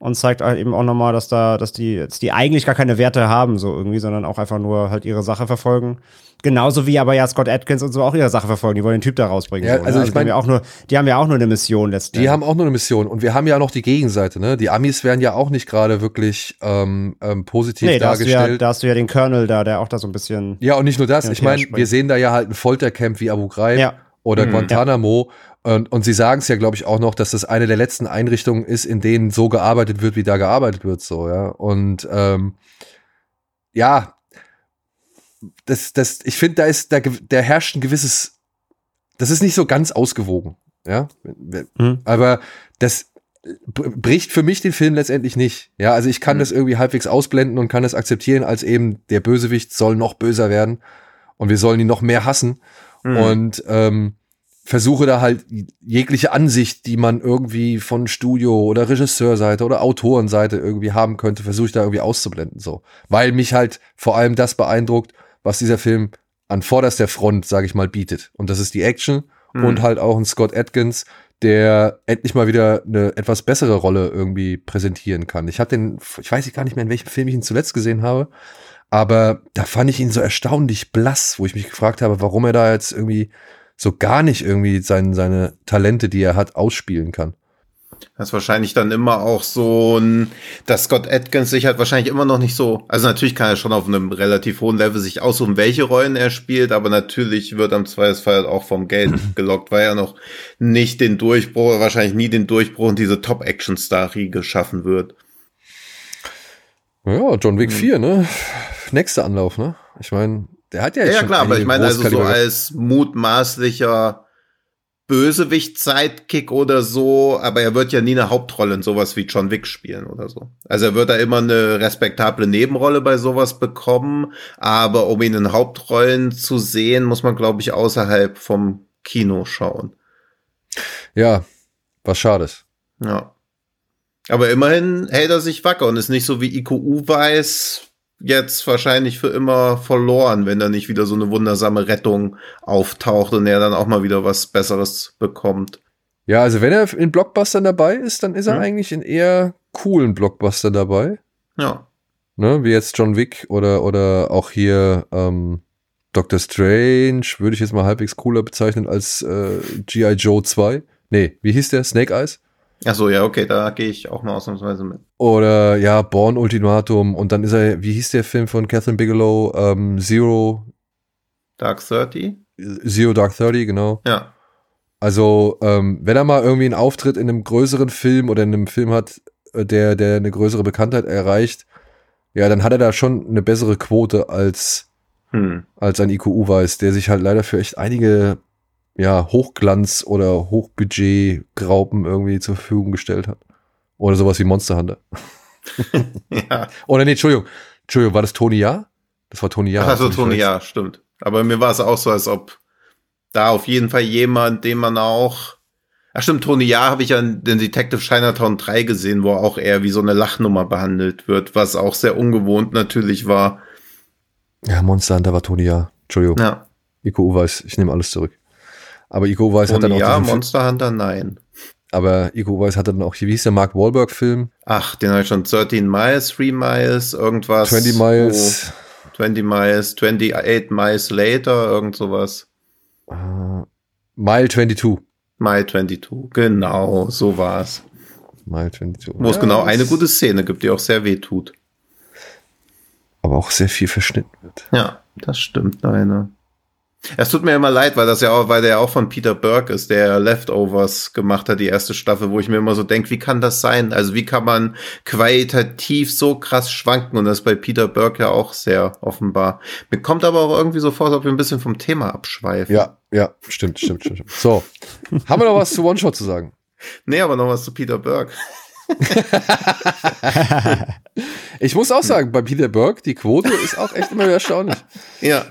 und zeigt halt eben auch nochmal, dass da, dass die, dass die eigentlich gar keine Werte haben, so irgendwie, sondern auch einfach nur halt ihre Sache verfolgen. Genauso wie aber ja Scott Atkins und so auch ihre Sache verfolgen. Die wollen den Typ da rausbringen. Ja, so, also, ne? ich meine, die, haben ja auch nur, die haben ja auch nur eine Mission letztendlich. Die haben auch nur eine Mission. Und wir haben ja noch die Gegenseite, ne? Die Amis werden ja auch nicht gerade wirklich ähm, ähm, positiv nee, da dargestellt. Hast ja, da hast du ja den Colonel da, der auch da so ein bisschen. Ja, und nicht nur das. Ich meine, wir sehen da ja halt ein Foltercamp wie Abu Ghraib. Ja. Oder mhm, Guantanamo, ja. Und, und sie sagen es ja, glaube ich, auch noch, dass das eine der letzten Einrichtungen ist, in denen so gearbeitet wird, wie da gearbeitet wird, so, ja. Und ähm, ja, das, das, ich finde, da ist, da, da herrscht ein gewisses, das ist nicht so ganz ausgewogen, ja. Mhm. Aber das bricht für mich den Film letztendlich nicht. Ja, also ich kann mhm. das irgendwie halbwegs ausblenden und kann das akzeptieren, als eben der Bösewicht soll noch böser werden und wir sollen ihn noch mehr hassen. Mhm. Und ähm, versuche da halt jegliche Ansicht, die man irgendwie von Studio oder Regisseurseite oder Autorenseite irgendwie haben könnte, versuche ich da irgendwie auszublenden, so. Weil mich halt vor allem das beeindruckt, was dieser Film an vorderster Front, sage ich mal, bietet. Und das ist die Action mhm. und halt auch ein Scott Atkins, der endlich mal wieder eine etwas bessere Rolle irgendwie präsentieren kann. Ich habe den, ich weiß gar nicht mehr, in welchem Film ich ihn zuletzt gesehen habe, aber da fand ich ihn so erstaunlich blass, wo ich mich gefragt habe, warum er da jetzt irgendwie so gar nicht irgendwie sein, seine Talente, die er hat, ausspielen kann. Das ist wahrscheinlich dann immer auch so ein, dass Scott Atkins sich halt wahrscheinlich immer noch nicht so, also natürlich kann er schon auf einem relativ hohen Level sich aussuchen, welche Rollen er spielt, aber natürlich wird am Zweifelsfall auch vom Geld gelockt, weil er noch nicht den Durchbruch, wahrscheinlich nie den Durchbruch in diese Top-Action-Star-Riege schaffen wird. Ja, John Wick 4, ne? Nächster Anlauf, ne? Ich meine, der hat ja jetzt Ja, klar, aber ich meine, also so als mutmaßlicher Bösewicht-Sidekick oder so, aber er wird ja nie eine Hauptrolle in sowas wie John Wick spielen oder so. Also er wird da immer eine respektable Nebenrolle bei sowas bekommen, aber um ihn in Hauptrollen zu sehen, muss man, glaube ich, außerhalb vom Kino schauen. Ja, Was schade ist. Ja. Aber immerhin hält er sich wacker und ist nicht so wie IQU weiß, jetzt wahrscheinlich für immer verloren, wenn da nicht wieder so eine wundersame Rettung auftaucht und er dann auch mal wieder was Besseres bekommt. Ja, also wenn er in Blockbustern dabei ist, dann ist er Hm. eigentlich in eher coolen Blockbustern dabei. Ja. Ne? Wie jetzt John Wick oder, oder auch hier ähm, Doctor Strange, würde ich jetzt mal halbwegs cooler bezeichnen als äh, G.I. Joe 2. Nee, wie hieß der? Snake Eyes? Ach so, ja, okay, da gehe ich auch mal ausnahmsweise mit. Oder ja, Born Ultimatum. Und dann ist er, wie hieß der Film von Catherine Bigelow? Ähm, Zero, Dark 30? Zero Dark Thirty, genau. Ja. Also, ähm, wenn er mal irgendwie einen Auftritt in einem größeren Film oder in einem Film hat, äh, der, der eine größere Bekanntheit erreicht, ja, dann hat er da schon eine bessere Quote als, Hm. als ein IQU weiß, der sich halt leider für echt einige, ja, Hochglanz- oder Hochbudget-Graupen irgendwie zur Verfügung gestellt hat. Oder sowas wie Monster Hunter. Ja. Oder nee, Entschuldigung. Entschuldigung, war das Tony Ja? Das war Tony Ja. Also verwechselt. ja, stimmt. Aber mir war es auch so, als ob da auf jeden Fall jemand, den man auch. Ach stimmt, Tony Ja habe ich ja in den Detective Chinatown 3 gesehen, wo auch eher wie so eine Lachnummer behandelt wird, was auch sehr ungewohnt natürlich war. Ja, Monster Hunter war Tony Ja. Entschuldigung. Ja, IQU weiß, ich nehme alles zurück. Aber IQU weiß hat dann auch Ja, Monster Hunter, nein. Aber IQU weiß hat dann auch, wie hieß der Mark Wahlberg Film? Ach, den habe ich schon 13 Miles, 3 Miles, irgendwas. 20 Miles. wo- 20 Miles, 28 Miles later, irgend sowas. Äh, Mile 22. Mile 22, genau, so war's. Mile 22. Wo es Ja, genau eine gute Szene gibt, die auch sehr weh tut. Aber auch sehr viel verschnitten wird. Ja, das stimmt, leider. Es tut mir immer leid, weil das ja auch, weil der ja auch von Peter Burke ist, der Leftovers gemacht hat, die erste Staffel, wo ich mir immer so denke, wie kann das sein? Also wie kann man qualitativ so krass schwanken? Und das ist bei Peter Burke ja auch sehr offenbar. Mir kommt aber auch irgendwie so vor, als ob wir ein bisschen vom Thema abschweifen. Ja, ja, stimmt, stimmt, stimmt. stimmt. So, haben wir noch was zu One-Shot zu sagen? Nee, aber noch was zu Peter Burke. Ich muss auch sagen, bei Peter Burke, die Quote ist auch echt immer wieder erstaunlich. Ja,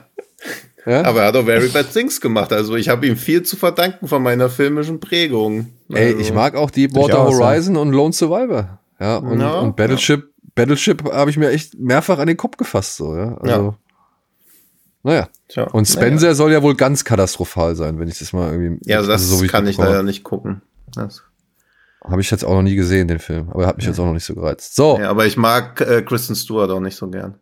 Ja? aber er hat auch Very Bad Things gemacht. Also ich habe ihm viel zu verdanken von meiner filmischen Prägung. Ey, Also, ich mag auch Deepwater Durchaus, ja. Horizon und Lone Survivor. Ja, und, Ja, und Battleship, Battleship habe ich mir echt mehrfach an den Kopf gefasst, so, ja. Also, Ja. Naja. Tja, Und Spencer soll ja wohl ganz katastrophal sein, wenn ich das mal irgendwie. Ja, also das so wie kann ich leider nicht gucken. Das Habe ich jetzt auch noch nie gesehen, den Film. Aber er hat mich jetzt auch noch nicht so gereizt. So. Ja, aber ich mag äh, Kristen Stewart auch nicht so gern.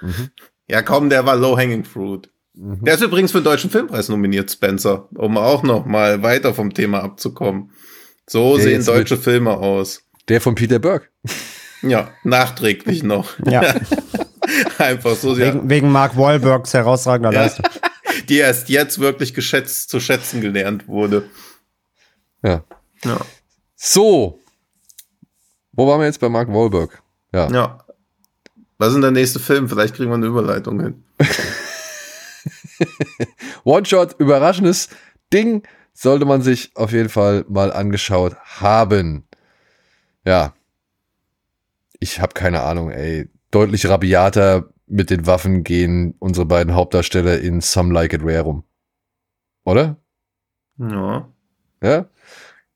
Mhm. Ja, komm, der war Low Hanging Fruit. Mhm. Der ist übrigens für den Deutschen Filmpreis nominiert, Spencer, um auch noch mal weiter vom Thema abzukommen. So Der sehen deutsche Filme aus. Der von Peter Burke. Ja, nachträglich noch. Ja, Einfach so, ja, wegen, wegen Mark Wahlbergs herausragender Ja. Leistung. die erst jetzt wirklich geschätzt zu schätzen gelernt wurde. Ja. Ja, So. Wo waren wir jetzt bei Mark Wahlberg? Ja. ja. Was ist denn der nächste Film? Vielleicht kriegen wir eine Überleitung hin. One-Shot, überraschendes Ding, sollte man sich auf jeden Fall mal angeschaut haben. Ja. Ich habe keine Ahnung, ey. Deutlich rabiater mit den Waffen gehen unsere beiden Hauptdarsteller in Some Like It Rare rum. Oder? Ja. Ja?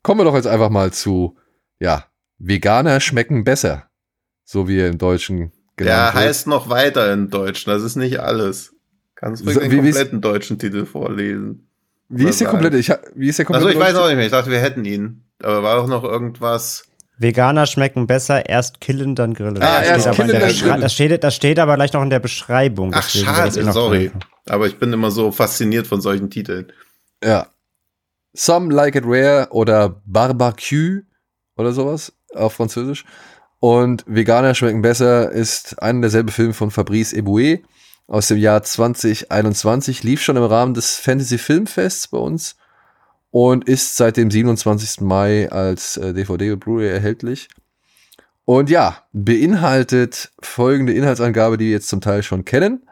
Kommen wir doch jetzt einfach mal zu, ja, Veganer schmecken besser. So wie er im Deutschen Der heißt noch weiter in Deutsch. Das ist nicht alles. Kannst du So, den wie- wie kompletten deutschen Titel vorlesen? Wie ist der komplette, ich, wie ist der Also komplette ich weiß auch nicht mehr. Ich dachte, wir hätten ihn. Aber war doch noch irgendwas. Veganer schmecken besser, erst killen, dann grillen. Ah, das, erst steht aber in killen, dann grillen. das, steht, das steht aber gleich noch in der Beschreibung. Ach, eh schade, sorry. Aber ich bin immer so fasziniert von solchen Titeln. Ja. Some Like It Rare oder Barbecue oder sowas auf Französisch. Und Veganer schmecken besser ist einer derselbe Film von Fabrice Eboué aus dem Jahr 2021. Lief schon im Rahmen des Fantasy Filmfests bei uns und ist seit dem 27. Mai als äh, DVD und Blu-ray erhältlich. Und ja, beinhaltet folgende Inhaltsangabe, die wir jetzt zum Teil schon kennen.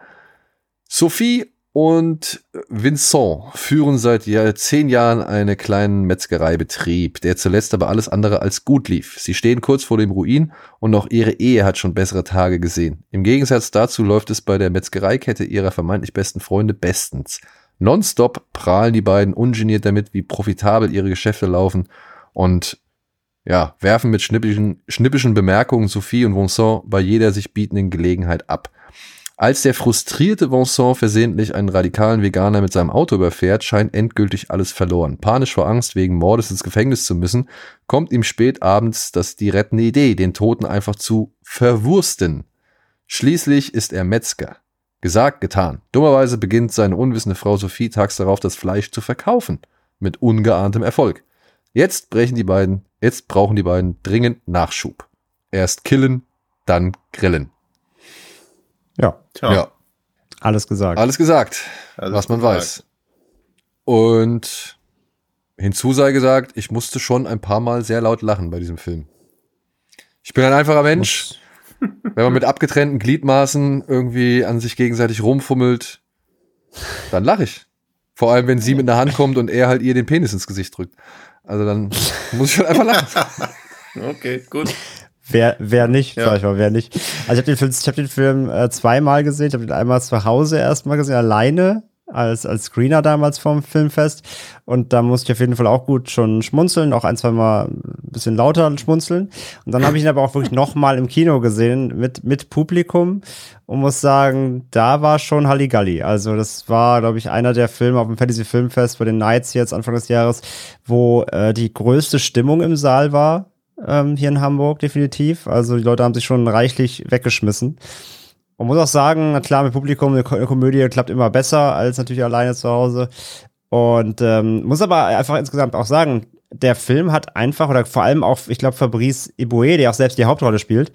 Sophie und Vincent führen seit zehn Jahren einen kleinen Metzgereibetrieb, der zuletzt aber alles andere als gut lief. Sie stehen kurz vor dem Ruin und auch ihre Ehe hat schon bessere Tage gesehen. Im Gegensatz dazu läuft es bei der Metzgereikette ihrer vermeintlich besten Freunde bestens. Nonstop prahlen die beiden ungeniert damit, wie profitabel ihre Geschäfte laufen und ja, werfen mit schnippischen, schnippischen Bemerkungen Sophie und Vincent bei jeder sich bietenden Gelegenheit ab. Als der frustrierte Vincent versehentlich einen radikalen Veganer mit seinem Auto überfährt, scheint endgültig alles verloren. Panisch vor Angst, wegen Mordes ins Gefängnis zu müssen, kommt ihm spät abends das die rettende Idee, den Toten einfach zu verwursten. Schließlich ist er Metzger. Gesagt, getan. Dummerweise beginnt seine unwissende Frau Sophie tags darauf das Fleisch zu verkaufen. Mit ungeahntem Erfolg. Jetzt brechen die beiden, jetzt brauchen die beiden dringend Nachschub. Erst killen, dann grillen. Ja, Tja, Ja, alles gesagt. alles gesagt, Alles was man gesagt. weiß. Und hinzu sei gesagt, ich musste schon ein paar Mal sehr laut lachen bei diesem Film. Ich bin ein einfacher Mensch. Wenn man mit abgetrennten Gliedmaßen irgendwie an sich gegenseitig rumfummelt, dann lache ich. Vor allem, wenn sie mit einer Hand kommt und er halt ihr den Penis ins Gesicht drückt. Also dann muss ich halt einfach lachen. Okay, gut. Wer, wer nicht, Ja. sag ich mal, wer nicht. Also ich habe den Film, ich hab den Film äh, zweimal gesehen. Ich habe den einmal zu Hause erstmal gesehen, alleine, als, als Screener damals vom Filmfest. Und da musste ich auf jeden Fall auch gut schon schmunzeln, auch ein, zwei Mal ein bisschen lauter schmunzeln. Und dann habe ich ihn aber auch wirklich nochmal im Kino gesehen, mit, mit Publikum. Und muss sagen, da war schon Halligalli. Also das war, glaube ich, einer der Filme auf dem Fantasy Filmfest bei den Nights jetzt Anfang des Jahres, wo äh, die größte Stimmung im Saal war ähm, hier in Hamburg, definitiv. Also die Leute haben sich schon reichlich weggeschmissen. Man muss auch sagen, na klar, mit Publikum eine, Ko eine Komödie klappt immer besser als natürlich alleine zu Hause. Und ähm, muss aber einfach insgesamt auch sagen, der Film hat einfach, oder vor allem auch, ich glaube, Fabrice Iboué, der auch selbst die Hauptrolle spielt,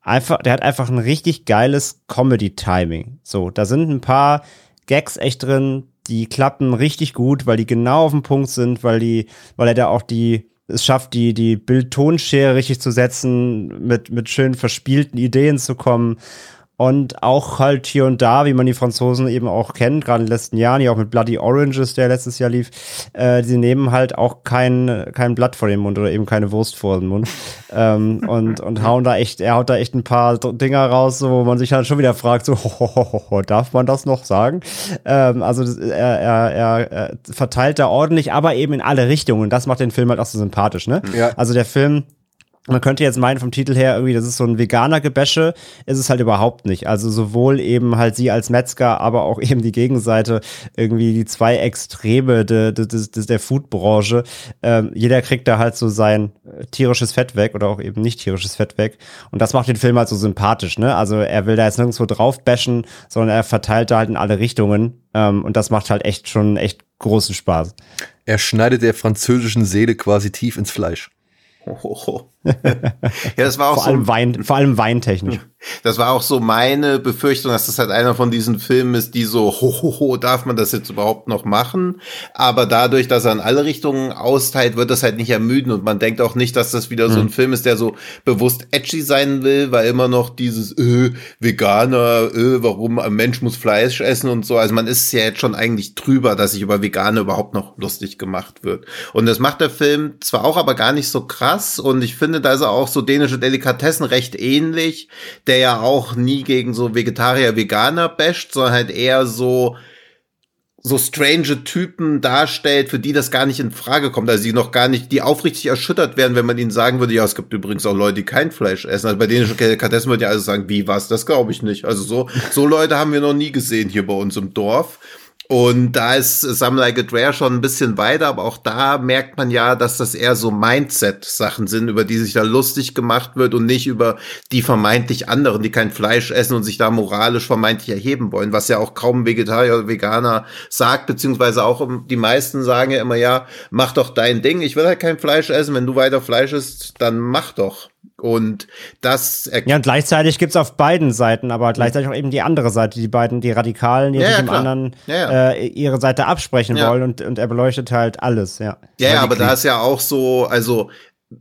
einfach, der hat einfach ein richtig geiles Comedy-Timing. So, da sind ein paar Gags echt drin, die klappen richtig gut, weil die genau auf dem Punkt sind, weil die, weil er da auch die, es schafft, die, die Bild-Tonschere richtig zu setzen, mit, mit schön verspielten Ideen zu kommen. Und auch halt hier und da, wie man die Franzosen eben auch kennt, gerade in den letzten Jahren, hier auch mit Bloody Oranges, der letztes Jahr lief, äh, sie nehmen halt auch kein, kein Blatt vor den Mund oder eben keine Wurst vor den Mund. ähm, und, und hauen da echt, er haut da echt ein paar Dinger raus, so, wo man sich halt schon wieder fragt, so, ho, ho, ho, ho, darf man das noch sagen? Ähm, also das, er, er, er, er verteilt da ordentlich, aber eben in alle Richtungen. Und das macht den Film halt auch so sympathisch, ne? Ja. Also der Film, man könnte jetzt meinen vom Titel her irgendwie, das ist so ein veganer Gebäsche, ist es halt überhaupt nicht. Also sowohl eben halt sie als Metzger, aber auch eben die Gegenseite, irgendwie die zwei Extreme de, de, de, de, der Foodbranche. Ähm, jeder kriegt da halt so sein äh, tierisches Fett weg oder auch eben nicht tierisches Fett weg. Und das macht den Film halt so sympathisch, ne? Also er will da jetzt nirgendwo drauf bashen, sondern er verteilt da halt in alle Richtungen. Ähm, und das macht halt echt schon echt großen Spaß. Er schneidet der französischen Seele quasi tief ins Fleisch. Hohoho. Ja, das war auch Vor so, allem Wein, vor allem weintechnisch. das war auch so meine Befürchtung, dass das halt einer von diesen Filmen ist, die so, hohoho, darf man das jetzt überhaupt noch machen? Aber dadurch, dass er in alle Richtungen austeilt, wird das halt nicht ermüden und man denkt auch nicht, dass das wieder so ein Film ist, der so bewusst edgy sein will, weil immer noch dieses, äh, Veganer, äh, warum ein Mensch muss Fleisch essen und so. Also man ist ja jetzt schon eigentlich drüber, dass sich über Veganer überhaupt noch lustig gemacht wird. Und das macht der Film zwar auch, aber gar nicht so krass und ich finde, da ist er auch so dänische Delikatessen recht ähnlich, der ja auch nie gegen so Vegetarier, Veganer basht, sondern halt eher so so strange Typen darstellt, für die das gar nicht in Frage kommt, also die noch gar nicht, die aufrichtig erschüttert werden, wenn man ihnen sagen würde, ja, es gibt übrigens auch Leute, die kein Fleisch essen. Also bei dänischen Delikatessen würde ja also sagen, wie was? Das glaube ich nicht. Also so so Leute haben wir noch nie gesehen hier bei uns im Dorf. Und da ist Some Like It Rare schon ein bisschen weiter, aber auch da merkt man ja, dass das eher so Mindset-Sachen sind, über die sich da lustig gemacht wird und nicht über die vermeintlich anderen, die kein Fleisch essen und sich da moralisch vermeintlich erheben wollen, was ja auch kaum Vegetarier oder Veganer sagt, beziehungsweise auch die meisten sagen ja immer, ja, mach doch dein Ding, ich will halt kein Fleisch essen, wenn du weiter Fleisch isst, dann mach doch. Und das Ja, und gleichzeitig gibt's auf beiden Seiten, aber gleichzeitig auch eben die andere Seite, die beiden, die Radikalen, die Ja, sich ja, dem klar. anderen Ja. Äh, ihre Seite absprechen wollen und, und er beleuchtet halt alles, ja. Ja, aber da ist ja auch so, also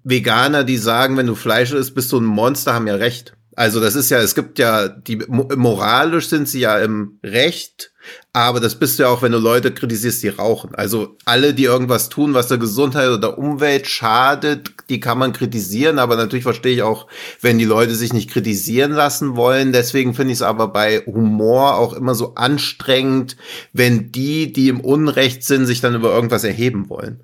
Veganer, die sagen, wenn du Fleisch isst, bist du ein Monster, haben ja recht. Also das ist ja, es gibt ja, die moralisch sind sie ja im Recht, aber das bist du ja auch, wenn du Leute kritisierst, die rauchen. Also alle, die irgendwas tun, was der Gesundheit oder Umwelt schadet, die kann man kritisieren, aber natürlich verstehe ich auch, wenn die Leute sich nicht kritisieren lassen wollen. Deswegen finde ich es aber bei Humor auch immer so anstrengend, wenn die, die im Unrecht sind, sich dann über irgendwas erheben wollen.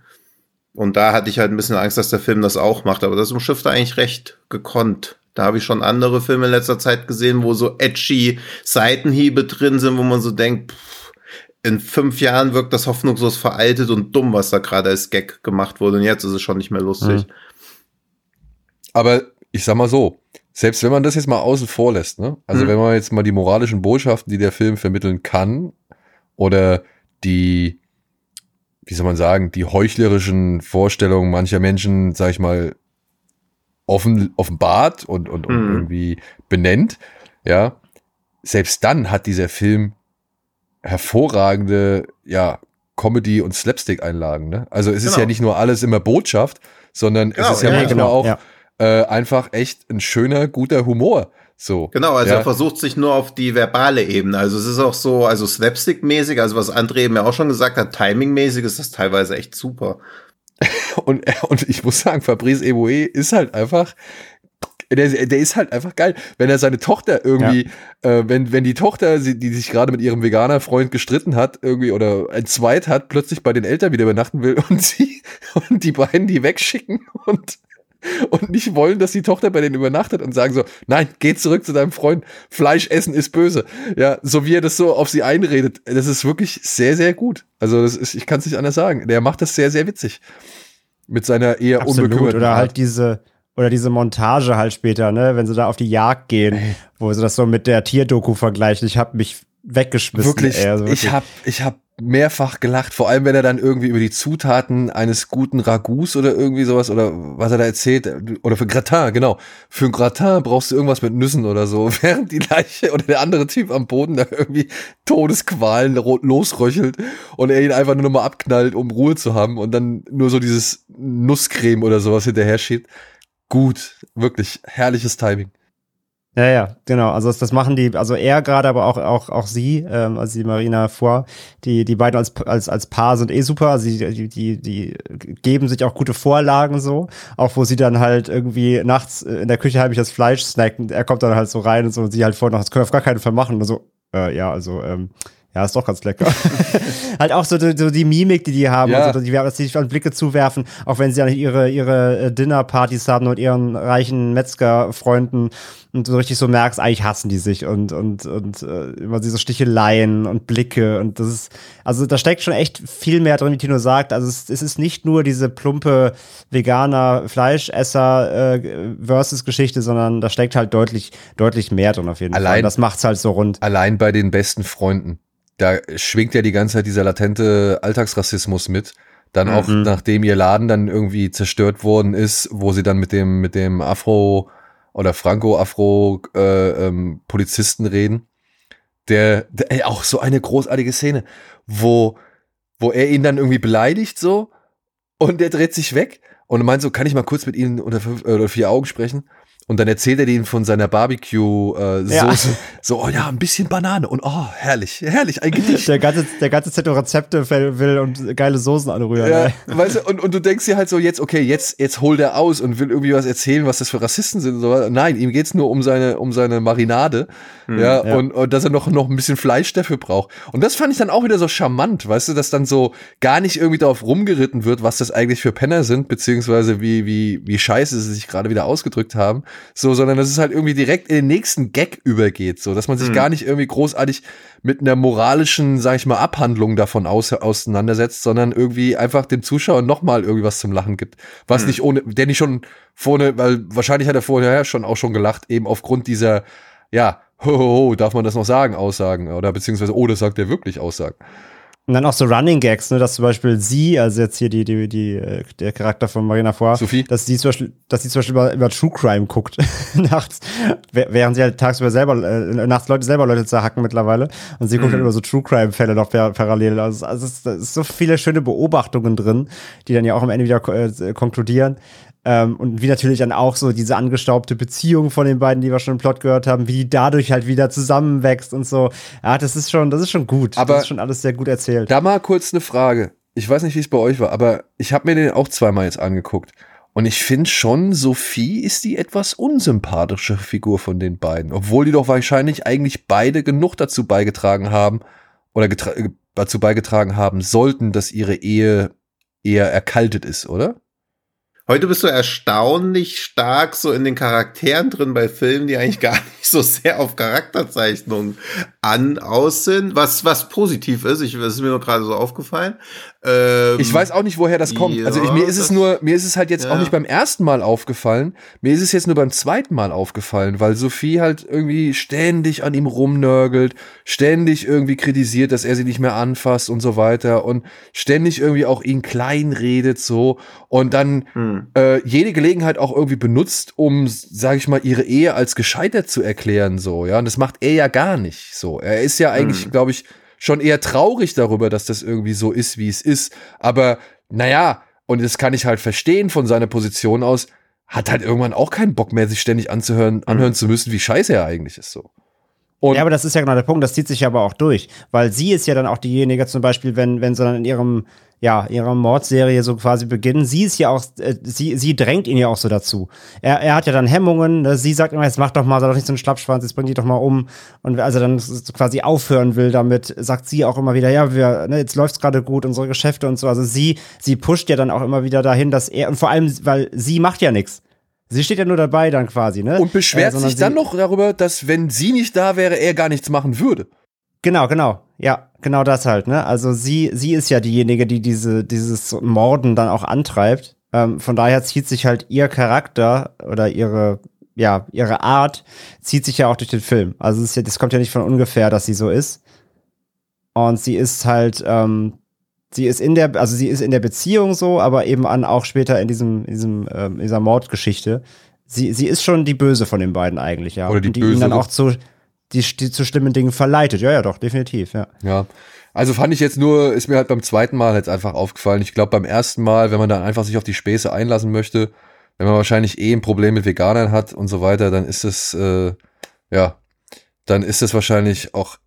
Und da hatte ich halt ein bisschen Angst, dass der Film das auch macht, aber das umschifft eigentlich recht gekonnt. Da habe ich schon andere Filme in letzter Zeit gesehen, wo so edgy Seitenhiebe drin sind, wo man so denkt, pff, in fünf Jahren wirkt das hoffnungslos veraltet und dumm, was da gerade als Gag gemacht wurde. Und jetzt ist es schon nicht mehr lustig. Mhm. Aber ich sag mal so, selbst wenn man das jetzt mal außen vor lässt, ne? Also mhm. wenn man jetzt mal die moralischen Botschaften, die der Film vermitteln kann, oder die, wie soll man sagen, die heuchlerischen Vorstellungen mancher Menschen, sag ich mal, offen, offenbart und, und, und mhm. irgendwie benennt, ja, selbst dann hat dieser Film hervorragende, ja, Comedy- und Slapstick-Einlagen. Ne? Also es genau. ist ja genau. nicht nur alles immer Botschaft, sondern genau, es ist ja, ja manchmal genau, auch ja. Äh, einfach echt ein schöner, guter Humor. So. Genau, also ja. er versucht sich nur auf die verbale Ebene. Also es ist auch so, also Slapstick-mäßig, also was André eben ja auch schon gesagt hat, Timing-mäßig ist das teilweise echt super. Und, und ich muss sagen, Fabrice Eboué ist halt einfach der, der ist halt einfach geil. Wenn er seine Tochter irgendwie, ja. äh, wenn, wenn die Tochter, die sich gerade mit ihrem Veganer-Freund gestritten hat, irgendwie oder ein Zweit hat, plötzlich bei den Eltern wieder übernachten will und sie und die beiden die wegschicken und und nicht wollen, dass die Tochter bei denen übernachtet und sagen so, nein, geh zurück zu deinem Freund, Fleisch essen ist böse. Ja, so wie er das so auf sie einredet, das ist wirklich sehr, sehr gut. Also das ist, ich kann es nicht anders sagen. Der macht das sehr, sehr witzig. Mit seiner eher Absolut. unbekümmerten Oder halt diese, oder diese Montage halt später, ne, wenn sie da auf die Jagd gehen, wo sie das so mit der Tierdoku vergleichen. Ich habe mich weggeschmissen. Wirklich, ey, also wirklich. ich habe ich hab mehrfach gelacht, vor allem wenn er dann irgendwie über die Zutaten eines guten Ragouts oder irgendwie sowas oder was er da erzählt oder für Gratin, genau. Für ein Gratin brauchst du irgendwas mit Nüssen oder so, während die Leiche oder der andere Typ am Boden da irgendwie Todesqualen losröchelt und er ihn einfach nur nochmal abknallt, um Ruhe zu haben und dann nur so dieses Nusscreme oder sowas hinterher schiebt. Gut, wirklich herrliches Timing. Ja, ja, genau. Also das, machen die, also er gerade, aber auch auch auch sie, ähm, also die Marina vor, die die beiden als als als Paar sind eh super. Also die die die geben sich auch gute Vorlagen so, auch wo sie dann halt irgendwie nachts in der Küche heimlich das Fleisch snacken. Er kommt dann halt so rein und so und sie halt vorher noch, das können wir auf gar keinen Fall machen. Und so, äh, ja, also ähm, ja, ist doch ganz lecker. halt auch so, so, die Mimik, die die haben, ja. und so, die, dass sie sich an Blicke zuwerfen, auch wenn sie ja nicht ihre, ihre äh, Dinnerpartys haben und ihren reichen Metzgerfreunden und du richtig so merkst, eigentlich hassen die sich und, und, und äh, immer diese Sticheleien und Blicke und das ist, also da steckt schon echt viel mehr drin, wie Tino sagt. Also es, es ist nicht nur diese plumpe Veganer Fleischesser äh, versus Geschichte, sondern da steckt halt deutlich, deutlich mehr drin auf jeden allein, Fall. Das macht's halt so rund. Allein bei den besten Freunden da schwingt ja die ganze Zeit dieser latente Alltagsrassismus mit. Dann mhm. auch nachdem ihr Laden dann irgendwie zerstört worden ist, wo sie dann mit dem mit dem Afro oder Franco-Afro äh, ähm, Polizisten reden. Der, der ey, auch so eine großartige Szene, wo wo er ihn dann irgendwie beleidigt so und der dreht sich weg und meint so, kann ich mal kurz mit Ihnen unter fünf, äh, oder vier Augen sprechen? Und dann erzählt er denen von seiner Barbecue-Soße. Äh, ja. So, oh ja, ein bisschen Banane. Und oh, herrlich, herrlich, ein Gedicht. Der ganze, der ganze Zettel Rezepte will und geile Soßen anrühren. Ja, weißt du, und, und du denkst dir halt so, jetzt, okay, jetzt, jetzt holt er aus und will irgendwie was erzählen, was das für Rassisten sind. So. Nein, ihm geht's nur um seine, um seine Marinade. Hm, ja, ja, Und, und dass er noch, noch ein bisschen Fleisch dafür braucht. Und das fand ich dann auch wieder so charmant, weißt du, dass dann so gar nicht irgendwie darauf rumgeritten wird, was das eigentlich für Penner sind, beziehungsweise wie, wie, wie scheiße sie sich gerade wieder ausgedrückt haben so, sondern dass es halt irgendwie direkt in den nächsten Gag übergeht, so, dass man sich mhm. gar nicht irgendwie großartig mit einer moralischen, sag ich mal, Abhandlung davon aus, auseinandersetzt, sondern irgendwie einfach dem Zuschauer nochmal irgendwie was zum Lachen gibt. Was mhm. nicht ohne, der nicht schon vorne, weil wahrscheinlich hat er vorher schon auch schon gelacht, eben aufgrund dieser, ja, ho, ho, ho, darf man das noch sagen, Aussagen, oder beziehungsweise, oh, das sagt er wirklich Aussagen. Und dann auch so Running Gags, ne, dass zum Beispiel sie, also jetzt hier die, die, die, äh, der Charakter von Marina vor, Sophie? dass sie zum Beispiel, dass sie zum Beispiel über, über True Crime guckt, nachts, während sie halt tagsüber selber, äh, nachts Leute selber Leute zerhacken mittlerweile. Und sie guckt mhm. halt über so True Crime Fälle noch parallel. Also, also es ist so viele schöne Beobachtungen drin, die dann ja auch am Ende wieder äh, konkludieren. Ähm, und wie natürlich dann auch so diese angestaubte Beziehung von den beiden, die wir schon im Plot gehört haben, wie die dadurch halt wieder zusammenwächst und so. Ja, das ist schon, das ist schon gut. Aber das ist schon alles sehr gut erzählt. Da mal kurz eine Frage. Ich weiß nicht, wie es bei euch war, aber ich habe mir den auch zweimal jetzt angeguckt. Und ich finde schon, Sophie ist die etwas unsympathische Figur von den beiden. Obwohl die doch wahrscheinlich eigentlich beide genug dazu beigetragen haben oder dazu beigetragen haben sollten, dass ihre Ehe eher erkaltet ist, oder? Heute bist du erstaunlich stark so in den Charakteren drin bei Filmen, die eigentlich gar nicht so sehr auf Charakterzeichnung an aus sind, was was positiv ist. Ich, das ist mir nur gerade so aufgefallen. Ähm, ich weiß auch nicht, woher das kommt. Ja, also ich, mir ist es nur, mir ist es halt jetzt ja. auch nicht beim ersten Mal aufgefallen. Mir ist es jetzt nur beim zweiten Mal aufgefallen, weil Sophie halt irgendwie ständig an ihm rumnörgelt, ständig irgendwie kritisiert, dass er sie nicht mehr anfasst und so weiter und ständig irgendwie auch ihn klein redet so und dann hm. Äh, jede Gelegenheit auch irgendwie benutzt, um, sag ich mal, ihre Ehe als gescheitert zu erklären so. Ja, und das macht er ja gar nicht so. Er ist ja eigentlich, hm. glaube ich schon eher traurig darüber, dass das irgendwie so ist, wie es ist. Aber naja, und das kann ich halt verstehen von seiner Position aus, hat halt irgendwann auch keinen Bock mehr, sich ständig anzuhören, anhören zu müssen, wie scheiße er eigentlich ist so. Und ja, aber das ist ja genau der Punkt, das zieht sich aber auch durch, weil sie ist ja dann auch diejenige, zum Beispiel, wenn, wenn sie dann in ihrem ja, ihrer Mordserie so quasi beginnen. Sie ist ja auch, äh, sie, sie drängt ihn ja auch so dazu. Er, er hat ja dann Hemmungen, ne? sie sagt immer, jetzt mach doch mal, sei doch nicht so ein Schlappschwanz, jetzt bring die doch mal um. Und als er dann quasi aufhören will damit, sagt sie auch immer wieder, ja, wir, ne, jetzt läuft's gerade gut, unsere Geschäfte und so. Also sie, sie pusht ja dann auch immer wieder dahin, dass er, und vor allem, weil sie macht ja nichts. Sie steht ja nur dabei dann quasi, ne? Und beschwert äh, sich dann noch darüber, dass wenn sie nicht da wäre, er gar nichts machen würde. Genau, genau. Ja, genau das halt, ne? Also sie, sie ist ja diejenige, die diese, dieses Morden dann auch antreibt. Ähm, von daher zieht sich halt ihr Charakter oder ihre, ja, ihre Art zieht sich ja auch durch den Film. Also es, ja, das kommt ja nicht von ungefähr, dass sie so ist. Und sie ist halt, ähm, sie ist in der, also sie ist in der Beziehung so, aber eben an auch später in diesem, in diesem, ähm, dieser Mordgeschichte. Sie, sie ist schon die Böse von den beiden eigentlich, ja. Oder die, und die Böse. ihn dann auch zu, die, die zu schlimmen Dingen verleitet. Ja, ja, doch, definitiv, ja. Ja. Also fand ich jetzt nur, ist mir halt beim zweiten Mal jetzt einfach aufgefallen. Ich glaube, beim ersten Mal, wenn man dann einfach sich auf die Späße einlassen möchte, wenn man wahrscheinlich eh ein Problem mit Veganern hat und so weiter, dann ist es, äh, ja, dann ist es wahrscheinlich auch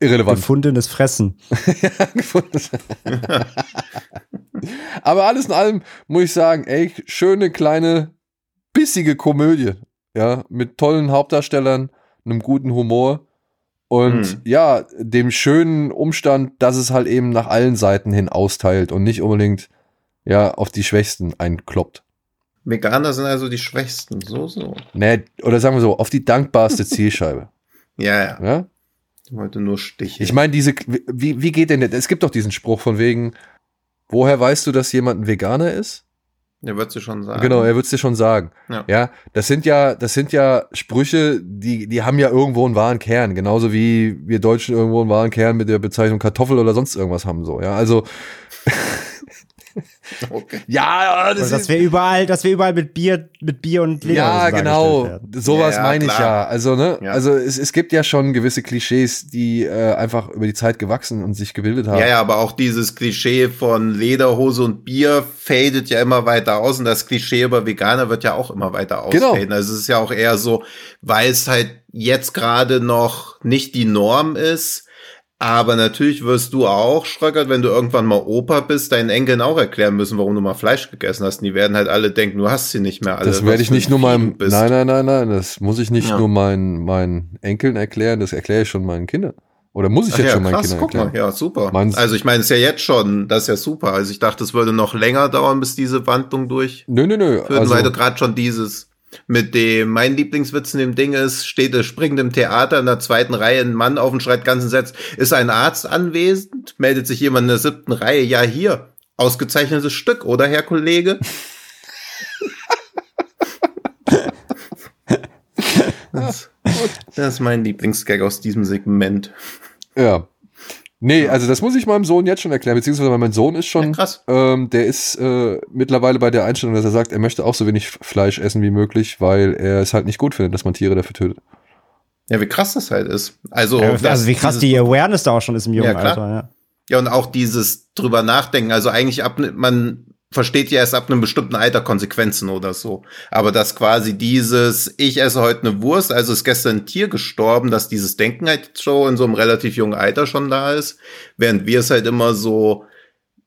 irrelevant. Gefundenes Fressen. ja, gefundenes. Aber alles in allem muss ich sagen, ey, schöne kleine, bissige Komödie. Ja, mit tollen Hauptdarstellern einem guten Humor und hm. ja, dem schönen Umstand, dass es halt eben nach allen Seiten hin austeilt und nicht unbedingt ja auf die Schwächsten einkloppt. Veganer sind also die Schwächsten, so, so. Nee, oder sagen wir so, auf die dankbarste Zielscheibe. ja, ja. ja? Ich wollte nur Stiche. Ich meine, diese, wie, wie geht denn, es gibt doch diesen Spruch von wegen, woher weißt du, dass jemand ein Veganer ist? Er wird es schon sagen. Genau, er wird es dir schon sagen. Ja. ja, das sind ja, das sind ja Sprüche, die, die haben ja irgendwo einen wahren Kern. Genauso wie wir Deutschen irgendwo einen wahren Kern mit der Bezeichnung Kartoffel oder sonst irgendwas haben, so. Ja, also. Okay. Ja, das, dass wir überall, dass wir überall mit Bier, mit Bier und Leder Ja, genau. Sowas ja, ja, meine ich ja. Also, ne? Ja. Also, es, es gibt ja schon gewisse Klischees, die äh, einfach über die Zeit gewachsen und sich gebildet haben. Ja, ja, aber auch dieses Klischee von Lederhose und Bier fadet ja immer weiter aus und das Klischee über Veganer wird ja auch immer weiter genau. ausfaden. Genau. Also, es ist ja auch eher so, weil es halt jetzt gerade noch nicht die Norm ist, aber natürlich wirst du auch, Schröckert, wenn du irgendwann mal Opa bist, deinen Enkeln auch erklären müssen, warum du mal Fleisch gegessen hast. Und die werden halt alle denken, du hast sie nicht mehr alle. Das werde ich nicht nur meinem, bist. nein, nein, nein, nein, das muss ich nicht ja. nur meinen, meinen Enkeln erklären, das erkläre ich schon meinen Kindern. Oder muss ich Ach jetzt ja, schon meinen krass, Kindern guck erklären? Mal, ja, super. Meinst also ich meine, es ist ja jetzt schon, das ist ja super. Also ich dachte, es würde noch länger dauern, bis diese Wandlung durch. Nö, nö, nö. Also, weil du gerade schon dieses mit dem, mein Lieblingswitz in dem Ding ist, steht es springend im Theater in der zweiten Reihe ein Mann auf und schreit ganzen Satz, ist ein Arzt anwesend? Meldet sich jemand in der siebten Reihe? Ja, hier. Ausgezeichnetes Stück, oder Herr Kollege? das, das ist mein Lieblingsgag aus diesem Segment. Ja, Nee, also das muss ich meinem Sohn jetzt schon erklären, beziehungsweise mein Sohn ist schon, ja, krass. Ähm, der ist äh, mittlerweile bei der Einstellung, dass er sagt, er möchte auch so wenig Fleisch essen wie möglich, weil er es halt nicht gut findet, dass man Tiere dafür tötet. Ja, wie krass das halt ist. Also, ja, also wie krass die Awareness da auch schon ist im jungen ja, Alter. Ja. ja, und auch dieses drüber nachdenken. Also eigentlich ab, man versteht ja erst ab einem bestimmten Alter Konsequenzen oder so. Aber dass quasi dieses, ich esse heute eine Wurst, also ist gestern ein Tier gestorben, dass dieses Denken halt schon in so einem relativ jungen Alter schon da ist, während wir es halt immer so,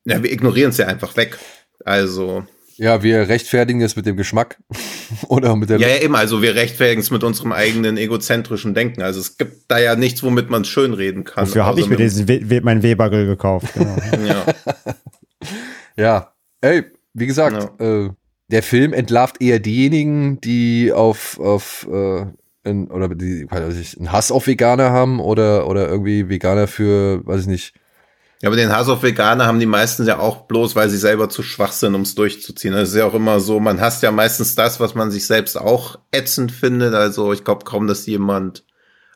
ja, wir ignorieren es ja einfach weg. Also. Ja, wir rechtfertigen es mit dem Geschmack oder mit der. Ja, ja, immer. Also wir rechtfertigen es mit unserem eigenen egozentrischen Denken. Also es gibt da ja nichts, womit man es schönreden kann. Dafür habe ich mir diesen We We mein Webergrill gekauft. Genau. ja. ja, ey, wie gesagt, ja. äh, der Film entlarvt eher diejenigen, die auf, auf äh, in, oder die, weiß ich, einen Hass auf Veganer haben oder, oder irgendwie Veganer für, weiß ich nicht, ja, aber den Hass auf Veganer haben die meisten ja auch bloß, weil sie selber zu schwach sind, um es durchzuziehen. Das ist ja auch immer so, man hasst ja meistens das, was man sich selbst auch ätzend findet. Also ich glaube kaum, dass jemand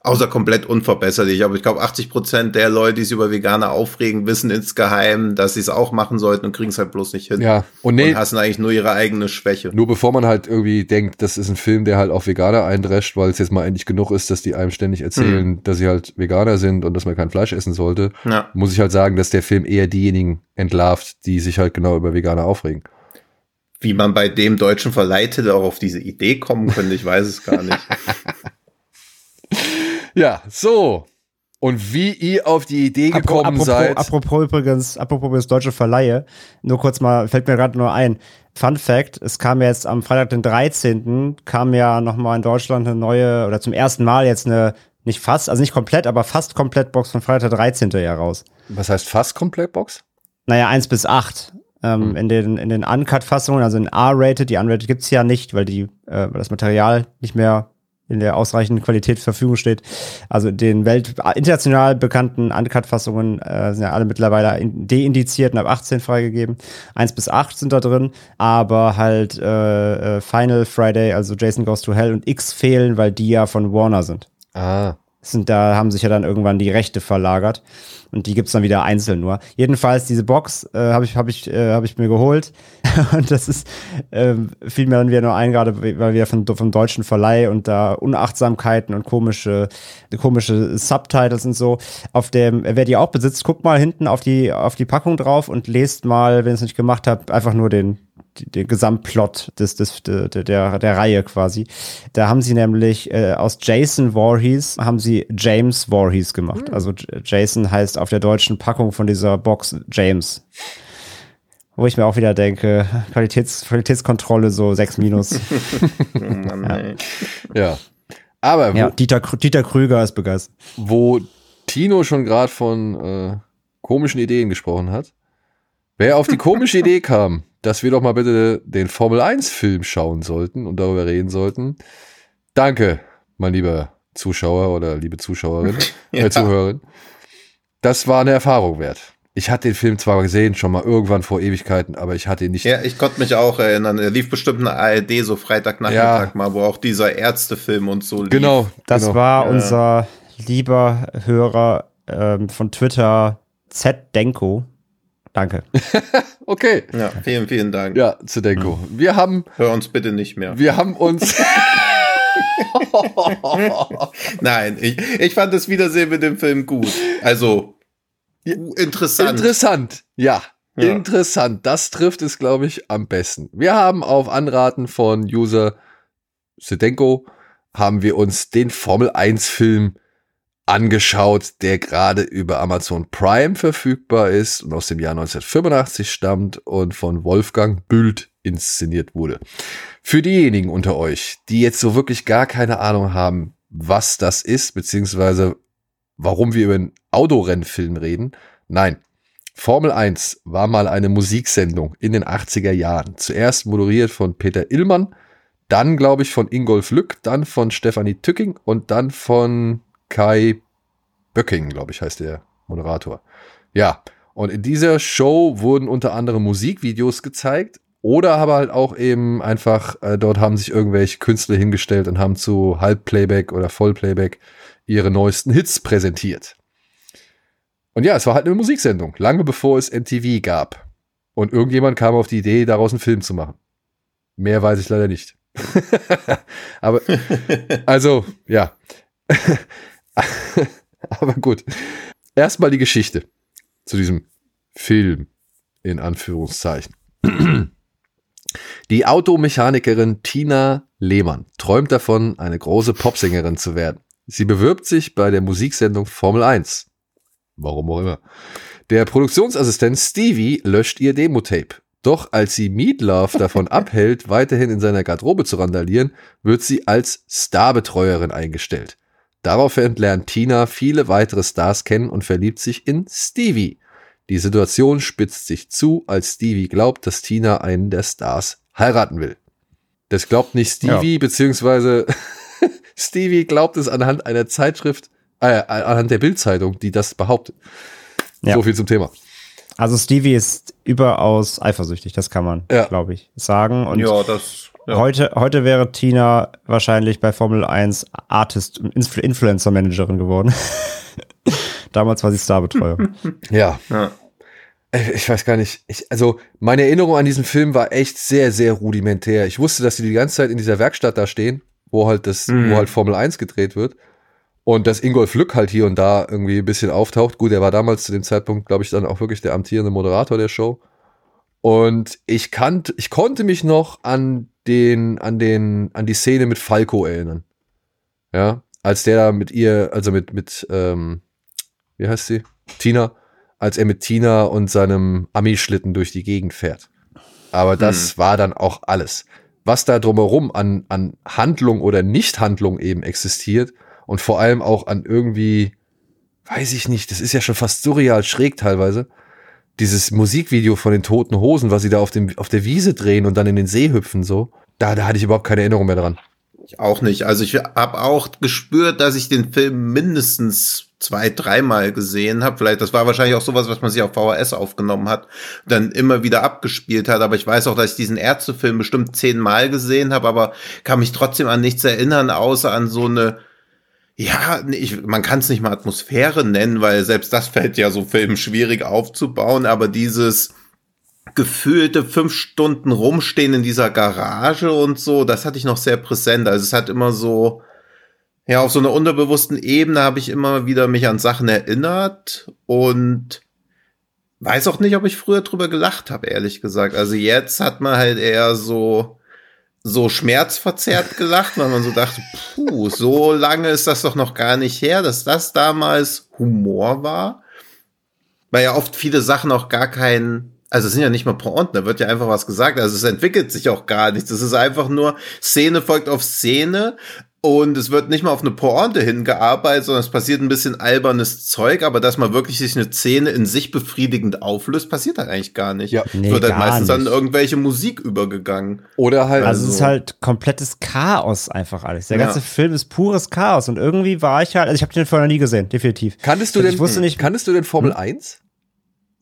Außer komplett unverbesserlich. Aber ich glaube, 80 Prozent der Leute, die sich über Veganer aufregen, wissen insgeheim, dass sie es auch machen sollten und kriegen es halt bloß nicht hin. Ja, und, nee, und hassen eigentlich nur ihre eigene Schwäche. Nur bevor man halt irgendwie denkt, das ist ein Film, der halt auf Veganer eindrescht, weil es jetzt mal endlich genug ist, dass die einem ständig erzählen, hm. dass sie halt Veganer sind und dass man kein Fleisch essen sollte, ja. muss ich halt sagen, dass der Film eher diejenigen entlarvt, die sich halt genau über Veganer aufregen. Wie man bei dem deutschen Verleihtitel auch auf diese Idee kommen könnte, ich weiß es gar nicht. Ja, so. Und wie ihr auf die Idee gekommen apropos, seid. Apropos übrigens, apropos übrigens deutsche Verleihe, nur kurz mal, fällt mir gerade nur ein. Fun Fact, es kam jetzt am Freitag, den 13., kam ja nochmal in Deutschland eine neue, oder zum ersten Mal jetzt eine, nicht fast, also nicht komplett, aber fast komplett Box von Freitag, der 13. ja raus. Was heißt fast komplett Box? Naja, 1 bis 8. Ähm, hm. In den, in den Uncut-Fassungen, also in R-Rated, die Unrated gibt's ja nicht, weil die, äh, das Material nicht mehr in der ausreichenden Qualität zur Verfügung steht. Also den welt international bekannten Uncut-Fassungen äh, sind ja alle mittlerweile deindiziert und ab 18 freigegeben. Eins bis acht sind da drin, aber halt äh, äh, Final Friday, also Jason Goes to Hell und X fehlen, weil die ja von Warner sind. Ah. Sind, da haben sich ja dann irgendwann die Rechte verlagert und die gibt's dann wieder einzeln nur. Jedenfalls diese Box äh, habe ich habe ich äh, habe ich mir geholt und das ist äh, fiel mir dann wieder nur ein gerade weil wir von vom deutschen Verleih und da Unachtsamkeiten und komische komische Subtitles und so auf dem wer die auch besitzt guckt mal hinten auf die auf die Packung drauf und lest mal wenn ihr es nicht gemacht habt einfach nur den den Gesamtplot des, des, der, der, der Reihe quasi. Da haben sie nämlich äh, aus Jason Voorhees haben sie James Voorhees gemacht. Mhm. Also Jason heißt auf der deutschen Packung von dieser Box James. Wo ich mir auch wieder denke, Qualitäts, Qualitätskontrolle so 6 minus. oh ja. ja. Aber ja, Dieter, Dieter Krüger ist begeistert. Wo Tino schon gerade von äh, komischen Ideen gesprochen hat. Wer auf die komische Idee kam, dass wir doch mal bitte den Formel 1 Film schauen sollten und darüber reden sollten. Danke, mein lieber Zuschauer oder liebe Zuschauerin, ja. äh, Zuhörerin. Das war eine Erfahrung wert. Ich hatte den Film zwar gesehen, schon mal irgendwann vor Ewigkeiten, aber ich hatte ihn nicht. Ja, ich konnte mich auch erinnern. Er lief bestimmt eine ARD so Freitagnachmittag ja. mal, wo auch dieser Ärztefilm und so lief. Genau. Das genau. war ja. unser lieber Hörer ähm, von Twitter, Z Denko. Danke. okay. Ja, vielen, vielen Dank. Ja, zu Denko. Wir haben. Hör uns bitte nicht mehr. Wir haben uns. Nein, ich, ich fand das Wiedersehen mit dem Film gut. Also, interessant. Interessant, ja. ja. Interessant. Das trifft es, glaube ich, am besten. Wir haben auf Anraten von User Sedenko haben wir uns den Formel 1 Film angeschaut, der gerade über Amazon Prime verfügbar ist und aus dem Jahr 1985 stammt und von Wolfgang Bült inszeniert wurde. Für diejenigen unter euch, die jetzt so wirklich gar keine Ahnung haben, was das ist, beziehungsweise warum wir über einen Autorennfilm reden, nein. Formel 1 war mal eine Musiksendung in den 80er Jahren. Zuerst moderiert von Peter Illmann, dann glaube ich von Ingolf Lück, dann von Stefanie Tücking und dann von Kai Böcking, glaube ich, heißt der Moderator. Ja, und in dieser Show wurden unter anderem Musikvideos gezeigt oder aber halt auch eben einfach, äh, dort haben sich irgendwelche Künstler hingestellt und haben zu Halbplayback oder Vollplayback ihre neuesten Hits präsentiert. Und ja, es war halt eine Musiksendung, lange bevor es MTV gab. Und irgendjemand kam auf die Idee, daraus einen Film zu machen. Mehr weiß ich leider nicht. aber, also, ja. Aber gut. Erstmal die Geschichte zu diesem Film in Anführungszeichen. Die Automechanikerin Tina Lehmann träumt davon, eine große Popsängerin zu werden. Sie bewirbt sich bei der Musiksendung Formel 1. Warum auch immer. Der Produktionsassistent Stevie löscht ihr Demo-Tape. Doch als sie Meatloaf davon abhält, weiterhin in seiner Garderobe zu randalieren, wird sie als Starbetreuerin eingestellt. Daraufhin lernt Tina viele weitere Stars kennen und verliebt sich in Stevie. Die Situation spitzt sich zu, als Stevie glaubt, dass Tina einen der Stars heiraten will. Das glaubt nicht Stevie, Ja. beziehungsweise Stevie glaubt es anhand einer Zeitschrift, äh, anhand der Bildzeitung, die das behauptet. Ja. So viel zum Thema. Also Stevie ist überaus eifersüchtig, das kann man, Ja. glaube ich, sagen. Und ja, das. Ja. heute, heute wäre Tina wahrscheinlich bei Formel 1 Artist, Influ Influencer-Managerin geworden. Damals war sie Starbetreuerin. Ja. Ja. Äh, Ich weiß gar nicht. Ich, also, meine Erinnerung an diesen Film war echt sehr, sehr rudimentär. Ich wusste, dass sie die ganze Zeit in dieser Werkstatt da stehen, wo halt das, Mhm. wo halt Formel 1 gedreht wird. Und dass Ingolf Lück halt hier und da irgendwie ein bisschen auftaucht. Gut, er war damals zu dem Zeitpunkt, glaube ich, dann auch wirklich der amtierende Moderator der Show. Und ich kannte, ich konnte mich noch an den, an den, an die Szene mit Falco erinnern. Ja, als der da mit ihr, also mit, mit, ähm, wie heißt sie? Tina, als er mit Tina und seinem Ami-Schlitten durch die Gegend fährt. Aber das war dann auch alles. Was da drumherum an, an Handlung oder Nichthandlung eben existiert und vor allem auch an irgendwie, weiß ich nicht, das ist ja schon fast surreal schräg teilweise. Dieses Musikvideo von den toten Hosen, was sie da auf, dem, auf der Wiese drehen und dann in den See hüpfen, so. Da, da hatte ich überhaupt keine Erinnerung mehr dran. Ich auch nicht. Also ich habe auch gespürt, dass ich den Film mindestens zwei, dreimal gesehen habe. Vielleicht, das war wahrscheinlich auch sowas, was man sich auf VHS aufgenommen hat, dann immer wieder abgespielt hat. Aber ich weiß auch, dass ich diesen Ärztefilm bestimmt zehnmal gesehen habe, aber kann mich trotzdem an nichts erinnern, außer an so eine ja, ich, man kann es nicht mal Atmosphäre nennen, weil selbst das fällt ja so Filmen schwierig aufzubauen, aber dieses gefühlte fünf Stunden rumstehen in dieser Garage und so, das hatte ich noch sehr präsent. Also es hat immer so, ja, auf so einer unterbewussten Ebene habe ich immer wieder mich an Sachen erinnert und weiß auch nicht, ob ich früher drüber gelacht habe, ehrlich gesagt. Also jetzt hat man halt eher so, so schmerzverzerrt gelacht, weil man so dachte, puh, so lange ist das doch noch gar nicht her, dass das damals Humor war. Weil ja oft viele Sachen auch gar keinen, also es sind ja nicht mal Pointen, da wird ja einfach was gesagt, also es entwickelt sich auch gar nichts. Es ist einfach nur Szene folgt auf Szene und es wird nicht mal auf eine Pointe hingearbeitet, sondern es passiert ein bisschen albernes Zeug, aber dass man wirklich sich eine Szene in sich befriedigend auflöst, passiert halt eigentlich gar nicht. Ja. Nee, wird halt gar meistens an nicht. irgendwelche Musik übergegangen. Oder halt. Also es ist Also- halt komplettes Chaos einfach alles. Der Ja. ganze Film ist pures Chaos und irgendwie war ich halt, also ich habe den vorher noch nie gesehen, definitiv. kanntest du Also denn, ich wusste nicht- kanntest du denn Formel 1?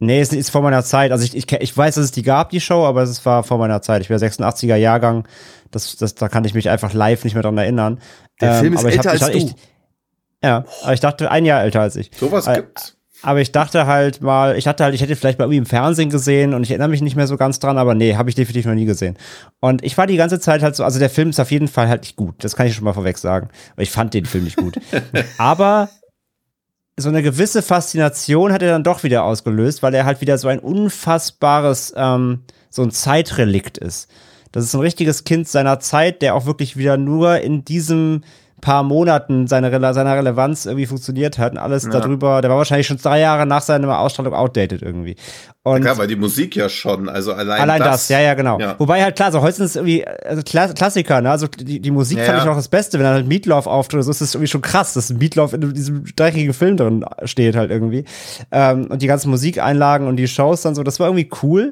Nee, es ist vor meiner Zeit. Also ich, ich, ich weiß, dass es die gab, die Show, aber es war vor meiner Zeit. Ich bin 86er Jahrgang. Das, das, da kann ich mich einfach live nicht mehr dran erinnern. Der Film ist aber ich älter hab, ich, als ich, du. Ja, aber ich dachte, ein Jahr älter als ich. Sowas Äh, gibt's. Aber ich dachte halt mal, ich hatte halt, ich hätte vielleicht mal irgendwie im Fernsehen gesehen und ich erinnere mich nicht mehr so ganz dran, aber nee, habe ich definitiv noch nie gesehen. Und ich war die ganze Zeit halt so, also der Film ist auf jeden Fall halt nicht gut. Das kann ich schon mal vorweg sagen. Aber ich fand den Film nicht gut. aber so eine gewisse Faszination hat er dann doch wieder ausgelöst, weil er halt wieder so ein unfassbares, ähm, so ein Zeitrelikt ist. Das ist ein richtiges Kind seiner Zeit, der auch wirklich wieder nur in diesem paar Monaten seine, Rele seiner Relevanz irgendwie funktioniert hat und alles darüber, der war wahrscheinlich schon drei Jahre nach seiner Ausstrahlung outdated irgendwie. Und Klar, weil die Musik ja schon, also allein, Allein das, ja, ja, genau. Ja. Wobei halt klar, so heute sind es irgendwie also Kla Klassiker, ne? Also die, die Musik Ja, fand ich ja. auch das Beste, wenn dann halt Meatloaf auftritt, so ist es irgendwie schon krass, dass Meatloaf in diesem dreckigen Film drin steht halt irgendwie. Ähm, und die ganzen Musikeinlagen und die Shows dann so, das war irgendwie cool.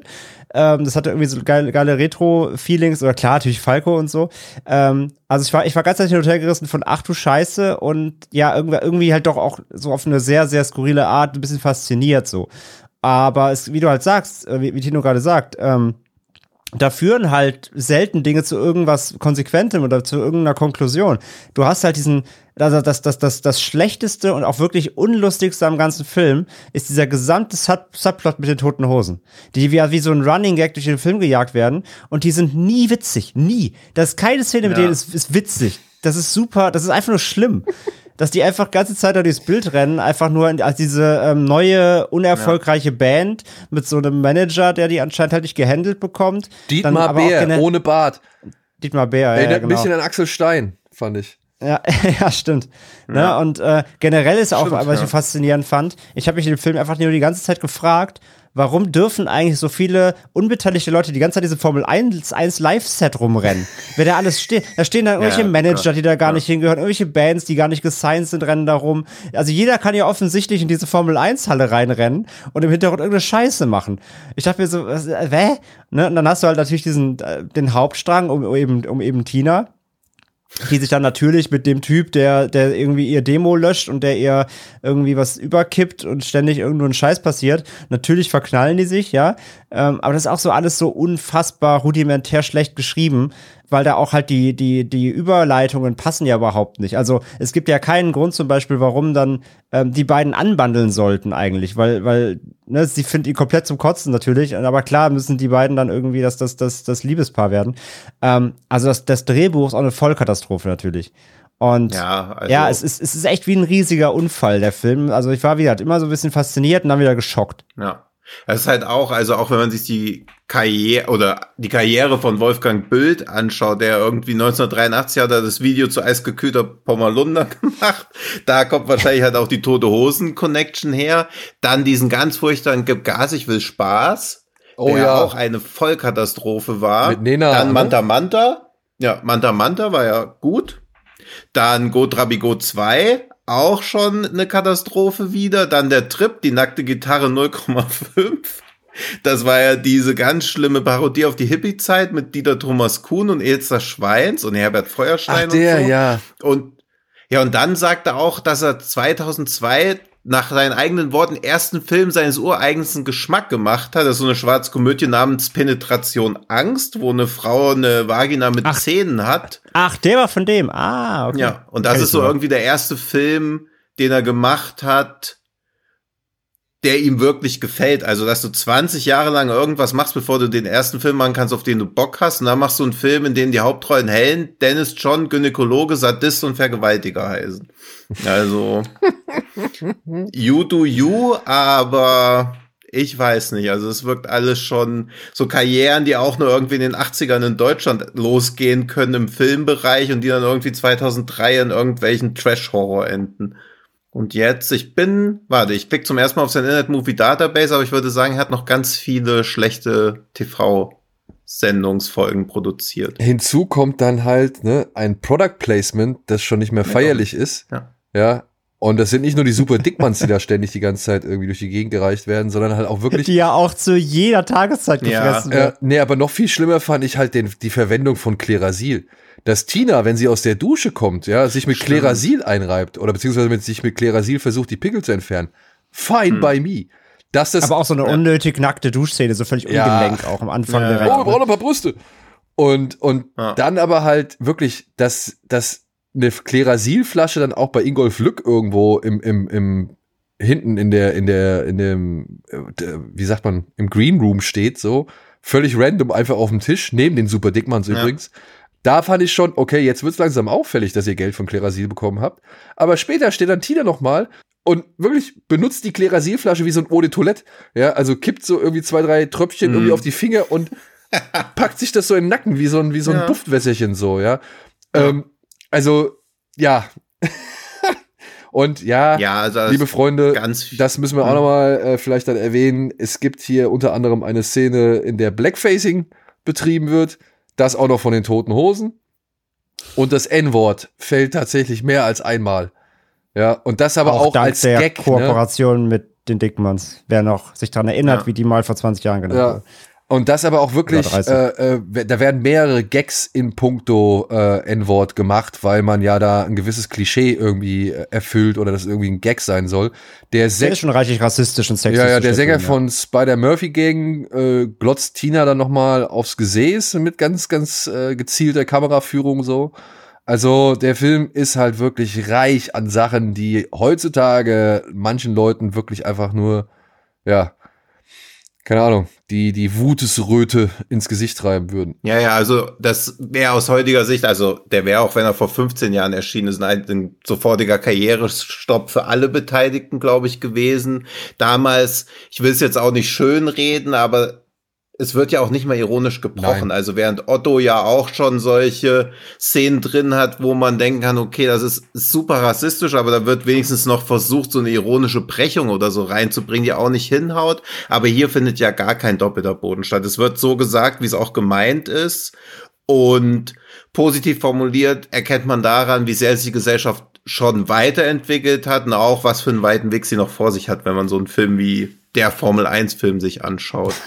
Ähm, das hatte irgendwie so geile, geile Retro-Feelings oder klar, natürlich Falco und so. Ähm, also ich war, ich war ganz hin und her gerissen von ach du Scheiße und ja, irgendwie, irgendwie halt doch auch so auf eine sehr, sehr skurrile Art ein bisschen fasziniert so. Aber es, wie du halt sagst, äh, wie, wie Tino gerade sagt, ähm, da führen halt selten Dinge zu irgendwas Konsequentem oder zu irgendeiner Konklusion. Du hast halt diesen, also das, das, das, das Schlechteste und auch wirklich Unlustigste am ganzen Film ist dieser gesamte Sub Subplot mit den toten Hosen. Die wie, wie so ein Running Gag durch den Film gejagt werden und die sind nie witzig. Nie. Das ist keine Szene mit Ja. denen ist, ist witzig. Das ist super, das ist einfach nur schlimm. Dass die einfach ganze Zeit da durchs Bild rennen, einfach nur als diese ähm, neue, unerfolgreiche ja. Band mit so einem Manager, der die anscheinend halt nicht gehandelt bekommt. Dietmar Bär, ohne Bart. Dietmar Bär, ja. Erinnert ja, genau. ein bisschen an Axel Stein, fand ich. Ja, ja, stimmt. Ne, ja. Ne? Und äh, generell ist auch, stimmt, was ich faszinierend fand, ich habe mich in dem Film einfach nur die ganze Zeit gefragt, warum dürfen eigentlich so viele unbeteiligte Leute die ganze Zeit diese Formel 1, 1 Live-Set rumrennen? Wer da alles steht, da stehen dann irgendwelche ja, Manager, die da gar ja. nicht hingehören, irgendwelche Bands, die gar nicht gesigned sind, rennen da rum. Also jeder kann ja offensichtlich in diese Formel 1-Halle reinrennen und im Hintergrund irgendeine Scheiße machen. Ich dachte mir so, was, äh, hä? Ne? Und dann hast du halt natürlich diesen, äh, den Hauptstrang um, um eben, um eben Tina die sich dann natürlich mit dem Typ, der, der irgendwie ihr Demo löscht und der ihr irgendwie was überkippt und ständig irgendwo ein Scheiß passiert, natürlich verknallen die sich, ja. Ähm, aber das ist auch so alles so unfassbar rudimentär schlecht geschrieben, weil da auch halt die, die, die Überleitungen passen ja überhaupt nicht. Also es gibt ja keinen Grund zum Beispiel, warum dann ähm, die beiden anbandeln sollten eigentlich, weil, weil, ne, sie finden ihn komplett zum Kotzen natürlich, aber klar müssen die beiden dann irgendwie das, das, das, das Liebespaar werden. Ähm, also das, das Drehbuch ist auch eine Vollkatastrophe natürlich. Und ja, also ja, es, ist, es ist echt wie ein riesiger Unfall, der Film. Also ich war, wie gesagt, immer so ein bisschen fasziniert und dann wieder geschockt. Ja. Es ist halt auch, also auch wenn man sich die Karriere oder die Karriere von Wolfgang Bild anschaut, der irgendwie 1983 hat er das Video zu eisgekühlter Pommerlunder gemacht. Da kommt wahrscheinlich halt auch die Tote Hosen Connection her. Dann diesen ganz furchtbaren Gib Gas, ich will Spaß. Oh der ja. auch eine Vollkatastrophe war. Mit Nena. Dann Manta Manta. Ja, Manta Manta war ja gut. Dann Go Trabigo 2, auch schon eine Katastrophe wieder. Dann der Trip, die nackte Gitarre 0,5. Das war ja diese ganz schlimme Parodie auf die Hippie-Zeit mit Dieter Thomas Kuhn und Elster Schweins und Herbert Feuerstein Ach, der, und so. ja. Und ja, und dann sagt er auch, dass er 2002 nach seinen eigenen Worten ersten Film seines ureigensten Geschmack gemacht hat. Das ist so eine schwarze Komödie namens Penetration Angst, wo eine Frau eine Vagina mit ach, Zähnen hat. Ach, der war von dem. Ah, okay. Ja, und das ist so irgendwie der erste Film, den er gemacht hat, der ihm wirklich gefällt. Also, dass du 20 Jahre lang irgendwas machst, bevor du den ersten Film machen kannst, auf den du Bock hast. Und dann machst du einen Film, in dem die Hauptrollen Helen, Dennis John, Gynäkologe, Sadist und Vergewaltiger heißen. Also, you do you, aber ich weiß nicht. Also, es wirkt alles schon so Karrieren, die auch nur irgendwie in den 80ern in Deutschland losgehen können im Filmbereich und die dann irgendwie 2003 in irgendwelchen Trash-Horror enden. Und jetzt, ich bin, warte, ich klicke zum ersten Mal auf sein Internet Movie Database, aber ich würde sagen, er hat noch ganz viele schlechte TV-Sendungsfolgen produziert. Hinzu kommt dann halt ne, ein Product Placement, das schon nicht mehr feierlich ja. ist. Ja. ja. Und das sind nicht nur die super Dickmanns, die da ständig die ganze Zeit irgendwie durch die Gegend gereicht werden, sondern halt auch wirklich. Die ja auch zu jeder Tageszeit gefressen ja. werden. Äh, nee, aber noch viel schlimmer fand ich halt den, die Verwendung von Klerasil dass Tina, wenn sie aus der Dusche kommt, ja, sich mit Stimmt. Klerasil einreibt oder beziehungsweise mit sich mit Klerasil versucht, die Pickel zu entfernen. Fine hm. by me. Dass das, Aber auch so eine unnötig nackte Duschszene, so völlig ungelenkt ja. auch am Anfang ja. der Oh, wir brauchen ein paar Brüste. Und, und ja. dann aber halt wirklich, dass, dass eine Klerasilflasche dann auch bei Ingolf Lück irgendwo im, im, im, hinten in der, in der, in dem, äh, wie sagt man, im Green Room steht, so, völlig random einfach auf dem Tisch, neben den Super Dickmanns übrigens. Da fand ich schon, okay, jetzt wird's langsam auffällig, dass ihr Geld von Klerasil bekommen habt. Aber später steht dann Tina noch mal und wirklich benutzt die Klerasilflasche wie so ein Eau de Toilette. Ja, also kippt so irgendwie zwei, drei Tröpfchen mm. irgendwie auf die Finger und packt sich das so in den Nacken wie so ein, wie so ein ja. Duftwässerchen so, ja. ja. Ähm, also, ja. und ja, ja also liebe Freunde, das müssen wir auch hm. noch mal äh, vielleicht dann erwähnen. Es gibt hier unter anderem eine Szene, in der Blackfacing betrieben wird. Das auch noch von den toten Hosen. Und das N-Wort fällt tatsächlich mehr als einmal. Ja, und das aber auch, auch als der Gag. Ne? Kooperation ne? mit den Dickmanns. Wer noch sich daran erinnert, ja. wie die mal vor 20 Jahren genannt ja. Und das aber auch wirklich, äh, äh, da werden mehrere Gags in puncto äh, N-Wort gemacht, weil man ja da ein gewisses Klischee irgendwie äh, erfüllt oder das irgendwie ein Gag sein soll. Der, der ist schon reichlich rassistisch und sexistisch. Ja, ja, der Sänger Film, von Spider-Murphy-Gang äh, glotzt Tina dann nochmal aufs Gesäß mit ganz, ganz äh, gezielter Kameraführung so. Also der Film ist halt wirklich reich an Sachen, die heutzutage manchen Leuten wirklich einfach nur, ja, keine Ahnung, die, die Wutesröte ins Gesicht treiben würden. Ja, ja, also das wäre aus heutiger Sicht, also der wäre auch, wenn er vor 15 Jahren erschienen ist, ein, ein sofortiger Karrierestopp für alle Beteiligten, glaube ich, gewesen. Damals, ich will es jetzt auch nicht schön reden, aber es wird ja auch nicht mal ironisch gebrochen. Nein. Also während Otto ja auch schon solche Szenen drin hat, wo man denken kann, okay, das ist super rassistisch, aber da wird wenigstens noch versucht, so eine ironische Brechung oder so reinzubringen, die auch nicht hinhaut. Aber hier findet ja gar kein doppelter Boden statt. Es wird so gesagt, wie es auch gemeint ist. Und positiv formuliert erkennt man daran, wie sehr sich die Gesellschaft schon weiterentwickelt hat und auch was für einen weiten Weg sie noch vor sich hat, wenn man so einen Film wie der Formel 1 Film sich anschaut.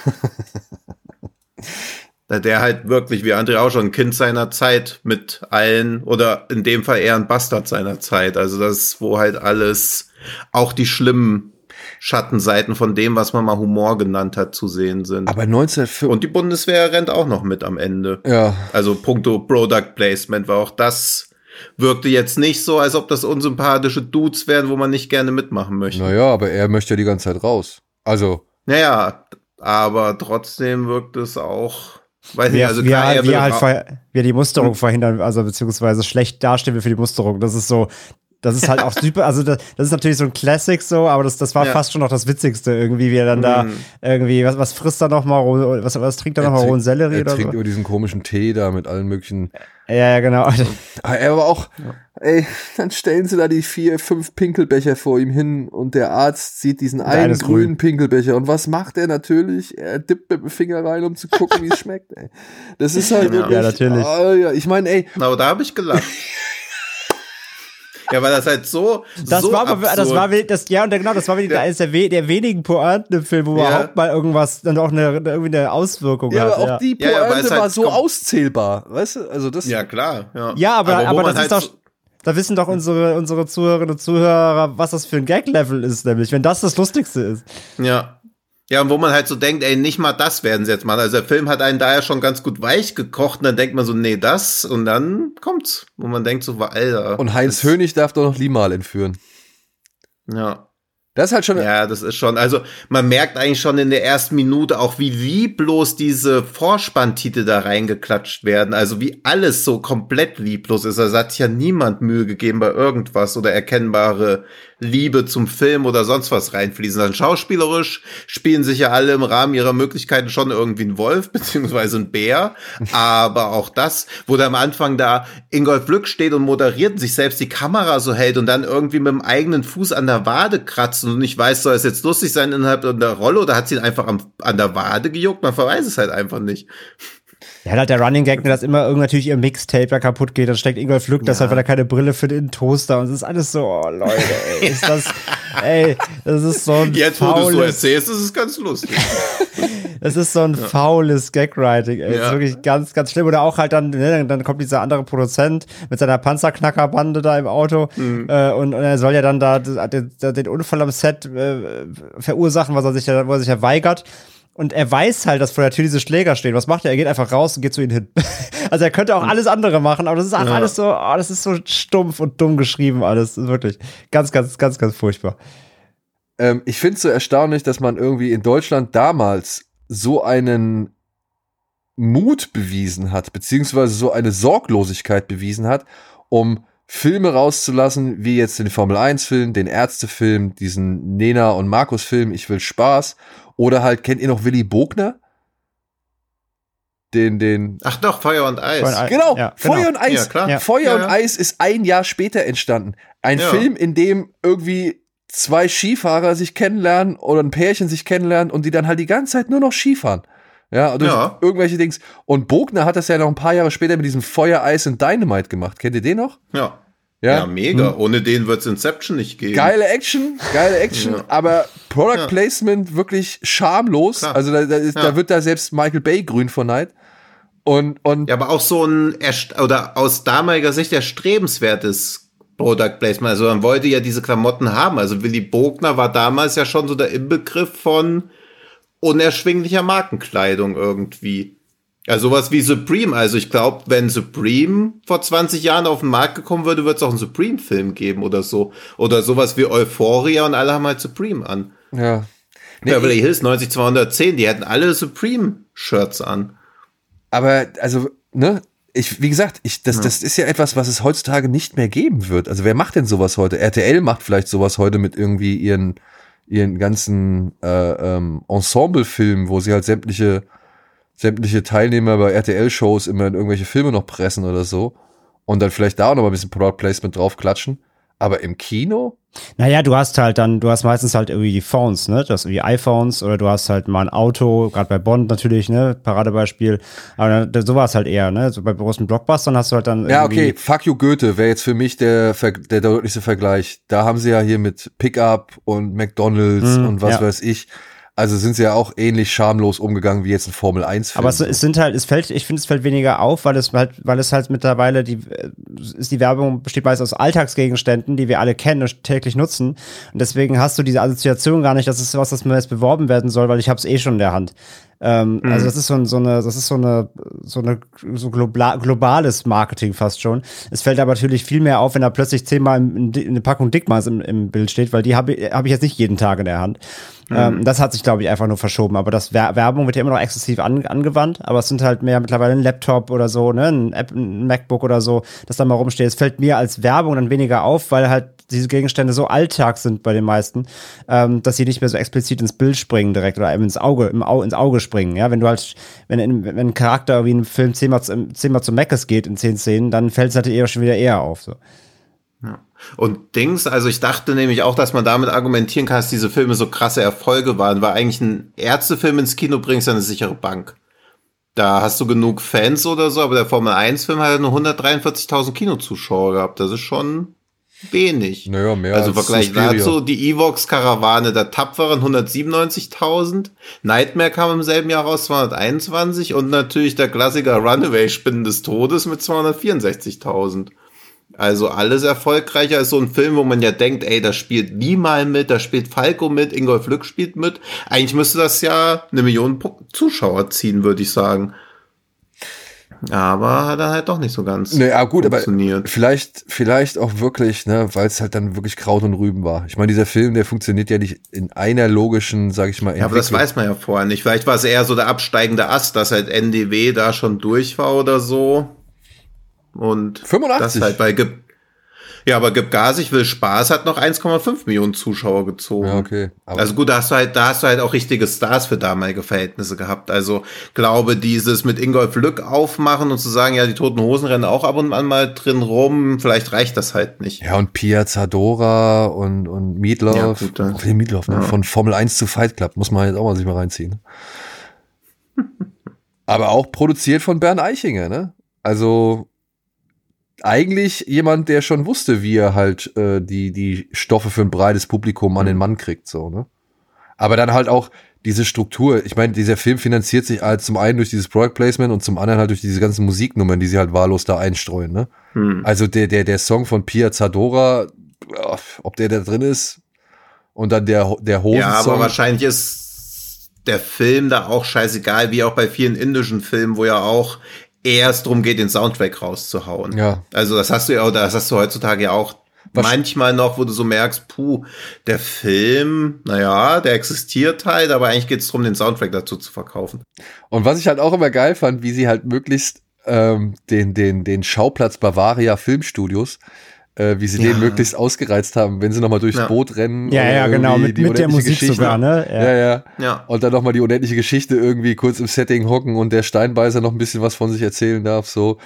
der halt wirklich, wie André auch schon, ein Kind seiner Zeit mit allen, oder in dem Fall eher ein Bastard seiner Zeit. Also das, wo halt alles, auch die schlimmen Schattenseiten von dem, was man mal Humor genannt hat, zu sehen sind. Aber 1905 Und die Bundeswehr rennt auch noch mit am Ende. Ja. Also puncto Product Placement war auch das wirkte jetzt nicht so, als ob das unsympathische Dudes wären, wo man nicht gerne mitmachen möchte. Naja, aber er möchte ja die ganze Zeit raus. Also. Naja, aber trotzdem wirkt es auch. Weiß nicht, also wir, klar, wir, halt wir die Musterung hm. verhindern, also beziehungsweise schlecht dastehen wir für die Musterung. Das ist so, das ist halt auch super, also das, das, ist natürlich so ein Classic so, aber das, das war ja. fast schon noch das Witzigste irgendwie, wie er dann mhm. da irgendwie, was, was frisst er noch mal, was, was trinkt er, er noch mal, rohen Sellerie er oder trinkt über diesen komischen Tee da mit allen möglichen. Ja, ja, genau. Aber ah, er war auch, ja. Ey, dann stellen sie da die vier, fünf Pinkelbecher vor ihm hin und der Arzt sieht diesen einen grünen grün. Pinkelbecher und was macht er natürlich? Er dippt mit dem Finger rein, um zu gucken, wie es schmeckt, ey. Das ist halt ja, wirklich, ja, natürlich. Oh, ja, ich meine, ey. Aber da habe ich gelacht. Ja, weil das halt so. Das so war aber, das war das, ja, und genau, das war ja. eines der, der wenigen Pointen im Film, wo ja. überhaupt mal irgendwas, dann auch eine, irgendwie eine Auswirkung ja, hat. Aber auch ja. die Pointe ja, halt war so auszählbar, weißt du? Also das. Ja, klar, ja. Ja, aber, aber, aber das halt ist doch, da wissen doch unsere, unsere Zuhörerinnen und Zuhörer, was das für ein Gag-Level ist, nämlich, wenn das das Lustigste ist. Ja. Ja, und wo man halt so denkt, ey, nicht mal das werden sie jetzt machen. Also der Film hat einen da ja schon ganz gut weich gekocht und dann denkt man so, nee, das und dann kommt's, wo man denkt so, Alter. Und Heinz Hönig darf doch noch Limal entführen. Ja. Das ist halt schon. Ja, das ist schon. Also man merkt eigentlich schon in der ersten Minute auch, wie lieblos diese Vorspanntitel da reingeklatscht werden. Also wie alles so komplett lieblos ist. Also hat sich ja niemand Mühe gegeben bei irgendwas oder erkennbare Liebe zum Film oder sonst was reinfließen. Dann schauspielerisch spielen sich ja alle im Rahmen ihrer Möglichkeiten schon irgendwie ein Wolf beziehungsweise ein Bär. Aber auch das, wo da am Anfang da Ingolf Lück steht und moderiert und sich selbst die Kamera so hält und dann irgendwie mit dem eigenen Fuß an der Wade kratzt und nicht weiß, soll es jetzt lustig sein innerhalb der Rolle oder hat sie ihn einfach am, an der Wade gejuckt? Man weiß es halt einfach nicht. Ja, halt der Running Gag, dass immer irgendwie natürlich ihr Mixtape da kaputt geht, dann steckt Ingolf Lück, ja. das halt, weil er keine Brille für den Toaster und es ist alles so, oh Leute, ey, ist das, ey, das ist so ein Jetzt, wo du so erzählst, ist es ganz lustig. das ist so ein ja. faules Gagwriting, ey, ja. ist wirklich ganz, ganz schlimm. Oder auch halt dann, ne, dann kommt dieser andere Produzent mit seiner Panzerknackerbande da im Auto mhm. äh, und, und, er soll ja dann da den, den Unfall am Set äh, verursachen, was er sich ja, wo er sich ja weigert. Und er weiß halt, dass vor der Tür diese Schläger stehen. Was macht er? Er geht einfach raus und geht zu ihnen hin. also er könnte auch alles andere machen, aber das ist auch ja. alles so, oh, das ist so stumpf und dumm geschrieben alles. Wirklich ganz, ganz, ganz, ganz furchtbar. Ähm, ich finde es so erstaunlich, dass man irgendwie in Deutschland damals so einen Mut bewiesen hat, beziehungsweise so eine Sorglosigkeit bewiesen hat, um Filme rauszulassen, wie jetzt den Formel 1 Film, den Ärzte-Film, diesen Nena und Markus Film, Ich will Spaß oder halt, kennt ihr noch Willy Bogner? Den, den. Ach doch, Feuer und Eis. Feuer und Eis. Genau, ja, Feuer genau. und Eis. Ja, klar. Feuer ja, und Eis ist ein Jahr später entstanden. Ein Film, in dem irgendwie zwei Skifahrer sich kennenlernen oder ein Pärchen sich kennenlernen und die dann halt die ganze Zeit nur noch Skifahren. Ja, durch ja. irgendwelche Dings. Und Bogner hat das ja noch ein paar Jahre später mit diesem Feuer, Eis und Dynamite gemacht. Kennt ihr den noch? Ja. Ja, ja mega. Hm. Ohne den wird es Inception nicht geben. Geile Action, geile Action, ja. aber Product ja. Placement wirklich schamlos. Klar. Also da, da, ist, da, wird da selbst Michael Bay grün vor Neid. Und, und ja, aber auch so ein, oder aus damaliger Sicht erstrebenswertes Product Placement. Also man wollte ja diese Klamotten haben. Also Willy Bogner war damals ja schon so der Inbegriff von unerschwinglicher Markenkleidung irgendwie. Ja, sowas wie Supreme. Also ich glaube, wenn Supreme vor 20 Jahren auf den Markt gekommen würde, wird es auch einen Supreme-Film geben oder so. Oder sowas wie Euphoria und alle haben halt Supreme an. Ja. Nee, Beverly Hills 90210, die hätten alle Supreme-Shirts an. Aber, also, ne, ich, wie gesagt, ich, das, das ist ja etwas, was es heutzutage nicht mehr geben wird. Also wer macht denn sowas heute? RTL macht vielleicht sowas heute mit irgendwie ihren, ihren ganzen äh, ähm, Ensemble-Filmen, wo sie halt sämtliche, sämtliche Teilnehmer bei RTL-Shows immer in irgendwelche Filme noch pressen oder so. Und dann vielleicht da auch noch mal ein bisschen Product Placement drauf klatschen. Aber im Kino? Naja, du hast halt dann, du hast meistens halt irgendwie die Phones, ne? Du hast irgendwie iPhones oder du hast halt mal ein Auto, gerade bei Bond natürlich, ne? Paradebeispiel. Aber so war es halt eher, ne? So bei großen Blockbustern hast du halt dann. Ja, irgendwie- okay, Fuck You Goethe wäre jetzt für mich der, der deutlichste Vergleich. Da haben sie ja hier mit Pickup und McDonalds Mhm, und was ja. weiß ich. Also sind sie ja auch ähnlich schamlos umgegangen wie jetzt ein Formel 1 Film. Aber es, es sind halt, es fällt, ich finde, es fällt weniger auf, weil es halt, weil es halt mittlerweile die, äh, ist die Werbung besteht meist aus Alltagsgegenständen, die wir alle kennen und täglich nutzen. Und deswegen hast du diese Assoziation gar nicht, dass es was, das mir jetzt beworben werden soll, weil ich habe es eh schon in der Hand. Ähm, Also das ist so, ein, so eine, das ist so eine, so eine so global, globales Marketing fast schon. Es fällt aber natürlich viel mehr auf, wenn da plötzlich zehnmal in, in eine Packung Dickmaß im, im Bild steht, weil die habe ich, hab ich jetzt nicht jeden Tag in der Hand. Ähm, das hat sich, glaube ich, einfach nur verschoben. Aber das Wer Werbung wird ja immer noch exzessiv an, angewandt, aber es sind halt mehr mittlerweile ein Laptop oder so, ne, ein, App, ein MacBook oder so, das da mal rumsteht. Es fällt mir als Werbung dann weniger auf, weil halt diese Gegenstände so Alltag sind bei den meisten, ähm, dass sie nicht mehr so explizit ins Bild springen direkt oder eben ins Auge, im Au ins Auge springen. Ja, wenn du halt, wenn, wenn ein Charakter wie in einem Film zehnmal, zu- zehnmal zu Meckes geht in zehn Szenen, dann fällt es halt eher schon wieder eher auf. So. Und Dings, also ich dachte nämlich auch, dass man damit argumentieren kann, dass diese Filme so krasse Erfolge waren, weil eigentlich ein Ärztefilm ins Kino bringst, eine sichere Bank. Da hast du genug Fans oder so, aber der Formel 1 Film hat ja nur 143.000 Kinozuschauer gehabt. Das ist schon wenig. Naja, mehr also als Vergleich Suspiria. dazu, die Evox-Karawane der Tapferen 197.000, Nightmare kam im selben Jahr raus 221 und natürlich der Klassiker Runaway Spinnen des Todes mit 264.000. Also alles erfolgreicher als so ein Film, wo man ja denkt, ey, da spielt Niemal mit, da spielt Falco mit, Ingolf Lück spielt mit. Eigentlich müsste das ja eine Million Zuschauer ziehen, würde ich sagen. Aber hat er halt doch nicht so ganz Naja, gut, aber funktioniert. vielleicht, vielleicht auch wirklich, ne, weil es halt dann wirklich Kraut und Rüben war. Ich meine, dieser Film, der funktioniert ja nicht in einer logischen, sag ich mal, Ja, aber das Entwicklung. weiß man ja vorher nicht. Vielleicht war es eher so der absteigende Ast, dass halt NDW da schon durch war oder so. Und 85. das halt, Gib, ja, aber Gib Gas, ich will Spaß, hat noch 1,5 Millionen Zuschauer gezogen. Ja, okay. Aber Also gut, da hast du halt, da hast du halt auch richtige Stars für damalige Verhältnisse gehabt. Also glaube dieses mit Ingolf Lück aufmachen und zu sagen, ja, die Toten Hosen rennen auch ab und an mal drin rum, vielleicht reicht das halt nicht. ja, und Pia Zadora und, und Meatloaf. Ja, gut, dann. Meatloaf, ne? Von Formel 1 zu Fight Club. Muss man jetzt auch mal sich mal reinziehen. Aber auch produziert von Bernd Eichinger, ne? Also eigentlich jemand, der schon wusste, wie er halt äh, die, die Stoffe für ein breites Publikum an den Mann kriegt, so, ne? Aber dann halt auch diese Struktur. Ich meine, dieser Film finanziert sich halt zum einen durch dieses Product Placement und zum anderen halt durch diese ganzen Musiknummern, die sie halt wahllos da einstreuen, ne? Hm. Also der, der, der Song von Pia Zadora, ja, ob der da drin ist und dann der, der Hosensong. Ja, aber wahrscheinlich ist der Film da auch scheißegal, wie auch bei vielen indischen Filmen, wo ja auch erst drum geht, den Soundtrack rauszuhauen. Ja. Also das hast du ja, oder das hast du heutzutage ja auch Was- manchmal noch, wo du so merkst, puh, der Film, naja, der existiert halt, aber eigentlich geht es darum, den Soundtrack dazu zu verkaufen. Und was ich halt auch immer geil fand, wie sie halt möglichst ähm, den, den, den Schauplatz Bavaria Filmstudios, äh, wie sie Ja. den möglichst ausgereizt haben, wenn sie nochmal durchs Ja. Boot rennen. Ja, oder ja, genau, irgendwie mit, die mit der Musik Geschichte. sogar, ne? Ja, ja. Ja. Und dann nochmal die unendliche Geschichte irgendwie kurz im Setting hocken und der Steinbeißer noch ein bisschen was von sich erzählen darf, so.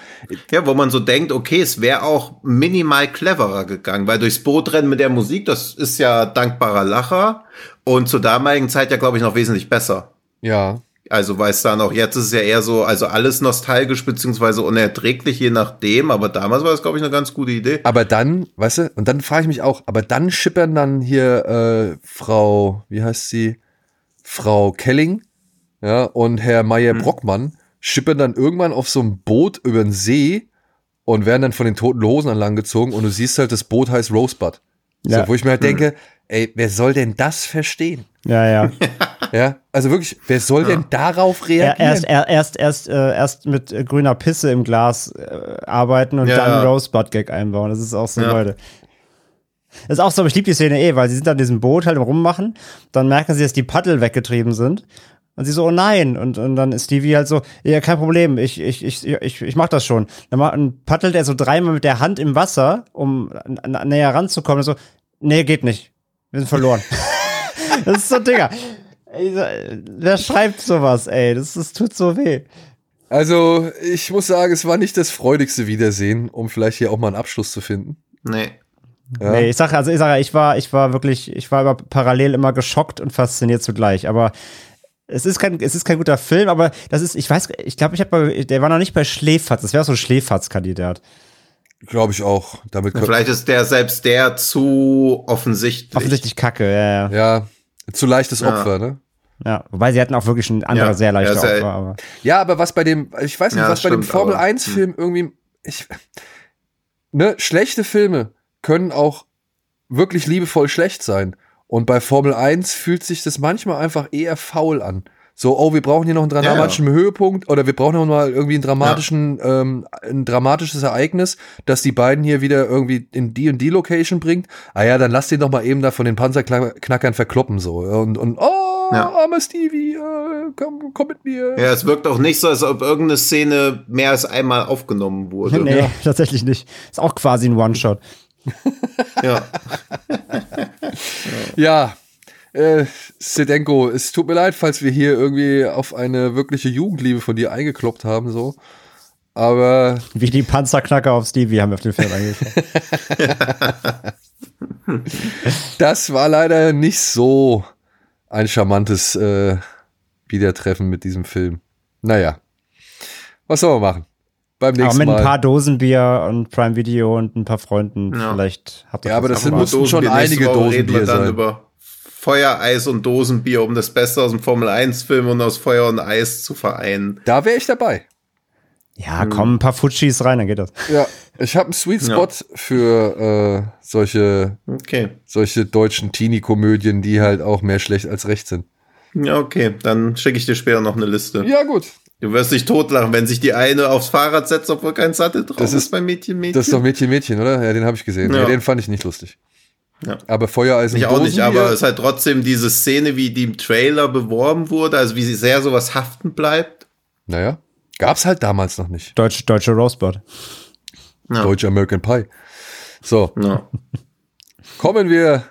Ja, wo man so denkt, okay, es wäre auch minimal cleverer gegangen, weil durchs Boot rennen mit der Musik, das ist ja dankbarer Lacher und zur damaligen Zeit ja, glaube ich, noch wesentlich besser. Ja. Also weiß dann auch, jetzt ist es ja eher so, also alles nostalgisch beziehungsweise unerträglich, je nachdem, aber damals war das, glaube ich, eine ganz gute Idee. Aber dann, weißt du, und dann frage ich mich auch, aber dann schippern dann hier äh, Frau, wie heißt sie? Frau Kelling, ja, und Herr Meyer Brockmann schippern dann irgendwann auf so einem Boot über den See und werden dann von den toten Hosen an lang gezogen und du siehst halt, das Boot heißt Rosebud. Ja. So, wo ich mir halt denke, ey, wer soll denn das verstehen? Ja, ja. Ja, also wirklich, wer soll denn darauf Er, reagieren? erst, er, erst, erst, äh, erst mit äh, grüner Pisse im Glas äh, arbeiten und Ja, dann ja. Rosebud-Gag einbauen. Das ist auch so, Ja. Leute. Das ist auch so, aber ich liebe die Szene eh, weil sie sind an diesem Boot halt im Rummachen, dann merken sie, dass die Paddel weggetrieben sind. Und sie so, oh nein. Und, und dann ist Stevie halt so, ja, kein Problem, ich, ich, ich, ich, ich mach das schon. Dann paddelt er so dreimal mit der Hand im Wasser, um näher ranzukommen. Und so, nee, geht nicht. Wir sind verloren. das ist so, Digga. Ey, wer schreibt sowas, ey? Das, das tut so weh. Also, ich muss sagen, es war nicht das freudigste Wiedersehen, um vielleicht hier auch mal einen Abschluss zu finden. Nee. Ja. Nee, ich sage, also ich sage, ich war, ich war wirklich, ich war aber parallel immer geschockt und fasziniert zugleich. Aber es ist kein, es ist kein guter Film, aber das ist, ich weiß, ich glaube, ich habe, der war noch nicht bei Schläferz. Das wäre so ein Schläferz-Kandidat. Glaube ich auch. Damit Vielleicht ist der selbst der zu offensichtlich. Offensichtlich Kacke, ja, ja. Ja, zu leichtes ja. Opfer, ne? Ja, wobei sie hatten auch wirklich ein anderer ja, sehr leichter ja, Opfer. Aber. Ja, aber was bei dem, ich weiß nicht, ja, was bei dem Formel 1 Film hm. irgendwie, ich, ne, schlechte Filme können auch wirklich liebevoll schlecht sein. Und bei Formel 1 fühlt sich das manchmal einfach eher faul an. So, oh, wir brauchen hier noch einen dramatischen ja, ja. Höhepunkt oder wir brauchen noch mal irgendwie einen dramatischen, ja. ähm, ein dramatisches Ereignis, dass die beiden hier wieder irgendwie in die und die Location bringt. Ah ja, dann lass den doch mal eben da von den Panzerknackern verkloppen so und und oh, armer Stevie, äh, komm, komm mit mir. Ja, es wirkt auch nicht so, als ob irgendeine Szene mehr als einmal aufgenommen wurde. nee, tatsächlich nicht. Ist auch quasi ein One-Shot. ja. ja, äh, Sedenko, es tut mir leid, falls wir hier irgendwie auf eine wirkliche Jugendliebe von dir eingekloppt haben, so. Aber. Wie die Panzerknacker auf Stevie haben wir auf den Film eingekloppt. das war leider nicht so ein charmantes äh, Wiedertreffen mit diesem Film. Naja. Was soll man machen? Beim nächsten aber mit ein paar Dosen Bier und Prime Video und ein paar Freunden ja. vielleicht habt ihr Ja, aber das sind, mussten schon einige Dosen Bier sein. Über Feuereis und Dosenbier, um das Beste aus dem Formel 1 Film und aus Feuer und Eis zu vereinen. Da wäre ich dabei. Ja, komm, ein paar Futschis rein, dann geht das. Ja, ich habe einen Sweet Spot ja. für äh, solche, okay. solche deutschen Teenie-Komödien, die halt auch mehr schlecht als recht sind. Ja, okay, dann schicke ich dir später noch eine Liste. Ja, gut. Du wirst dich totlachen, wenn sich die eine aufs Fahrrad setzt, obwohl kein Sattel drauf das ist, ist bei Mädchen Mädchen. Das ist doch Mädchen Mädchen, oder? Ja, den habe ich gesehen. Ja. ja. den fand ich nicht lustig. Ja. Aber Feuereisen. Ich auch nicht, aber es ist halt trotzdem diese Szene, wie die im Trailer beworben wurde, also wie sie sehr sowas haften bleibt. Naja, gab's halt damals noch nicht. Deutsch, deutsche Rosebud. Ja. Deutsche American Pie. So. Ja. Kommen wir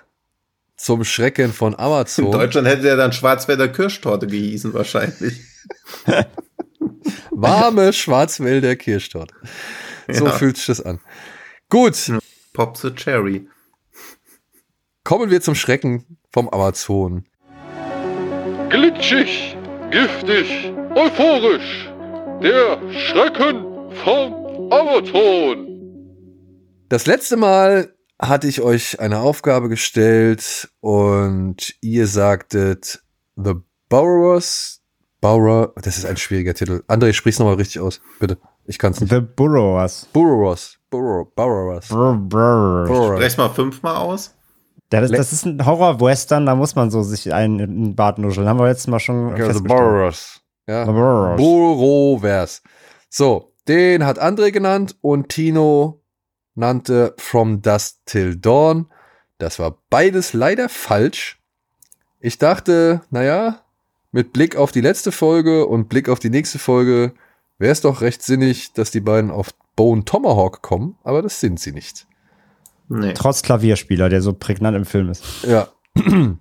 zum Schrecken von Amazon. In Deutschland hätte er dann Schwarzwälder Kirschtorte gehießen, wahrscheinlich. Warme Schwarzwälder Kirschtorte. So ja. fühlt sich das an. Gut. Pop the Cherry. Kommen wir zum Schrecken vom Amazon. Glitschig, giftig, euphorisch. Der Schrecken vom Amazon. Das letzte Mal hatte ich euch eine Aufgabe gestellt und ihr sagtet The Borrowers. Borrower, das ist ein schwieriger Titel. André, sprich's nochmal richtig aus, bitte. Ich kann's nicht. The Burrowers. Burrowers. Burrow, Borrowers. Burrowers. Sprech's mal fünfmal aus. Das, das ist ein Horror-Western, da muss man so sich einen in den Bart nuscheln. Haben wir letztes Mal schon okay, The Borrowers. Ja. Borrowers. So, den hat André genannt und Tino nannte From Dust Till Dawn. Das war beides leider falsch. Ich dachte, naja, mit Blick auf die letzte Folge und Blick auf die nächste Folge wäre es doch recht sinnig, dass die beiden auf Bone Tomahawk kommen, aber das sind sie nicht. Nee. Trotz Klavierspieler, der so prägnant im Film ist. Ja.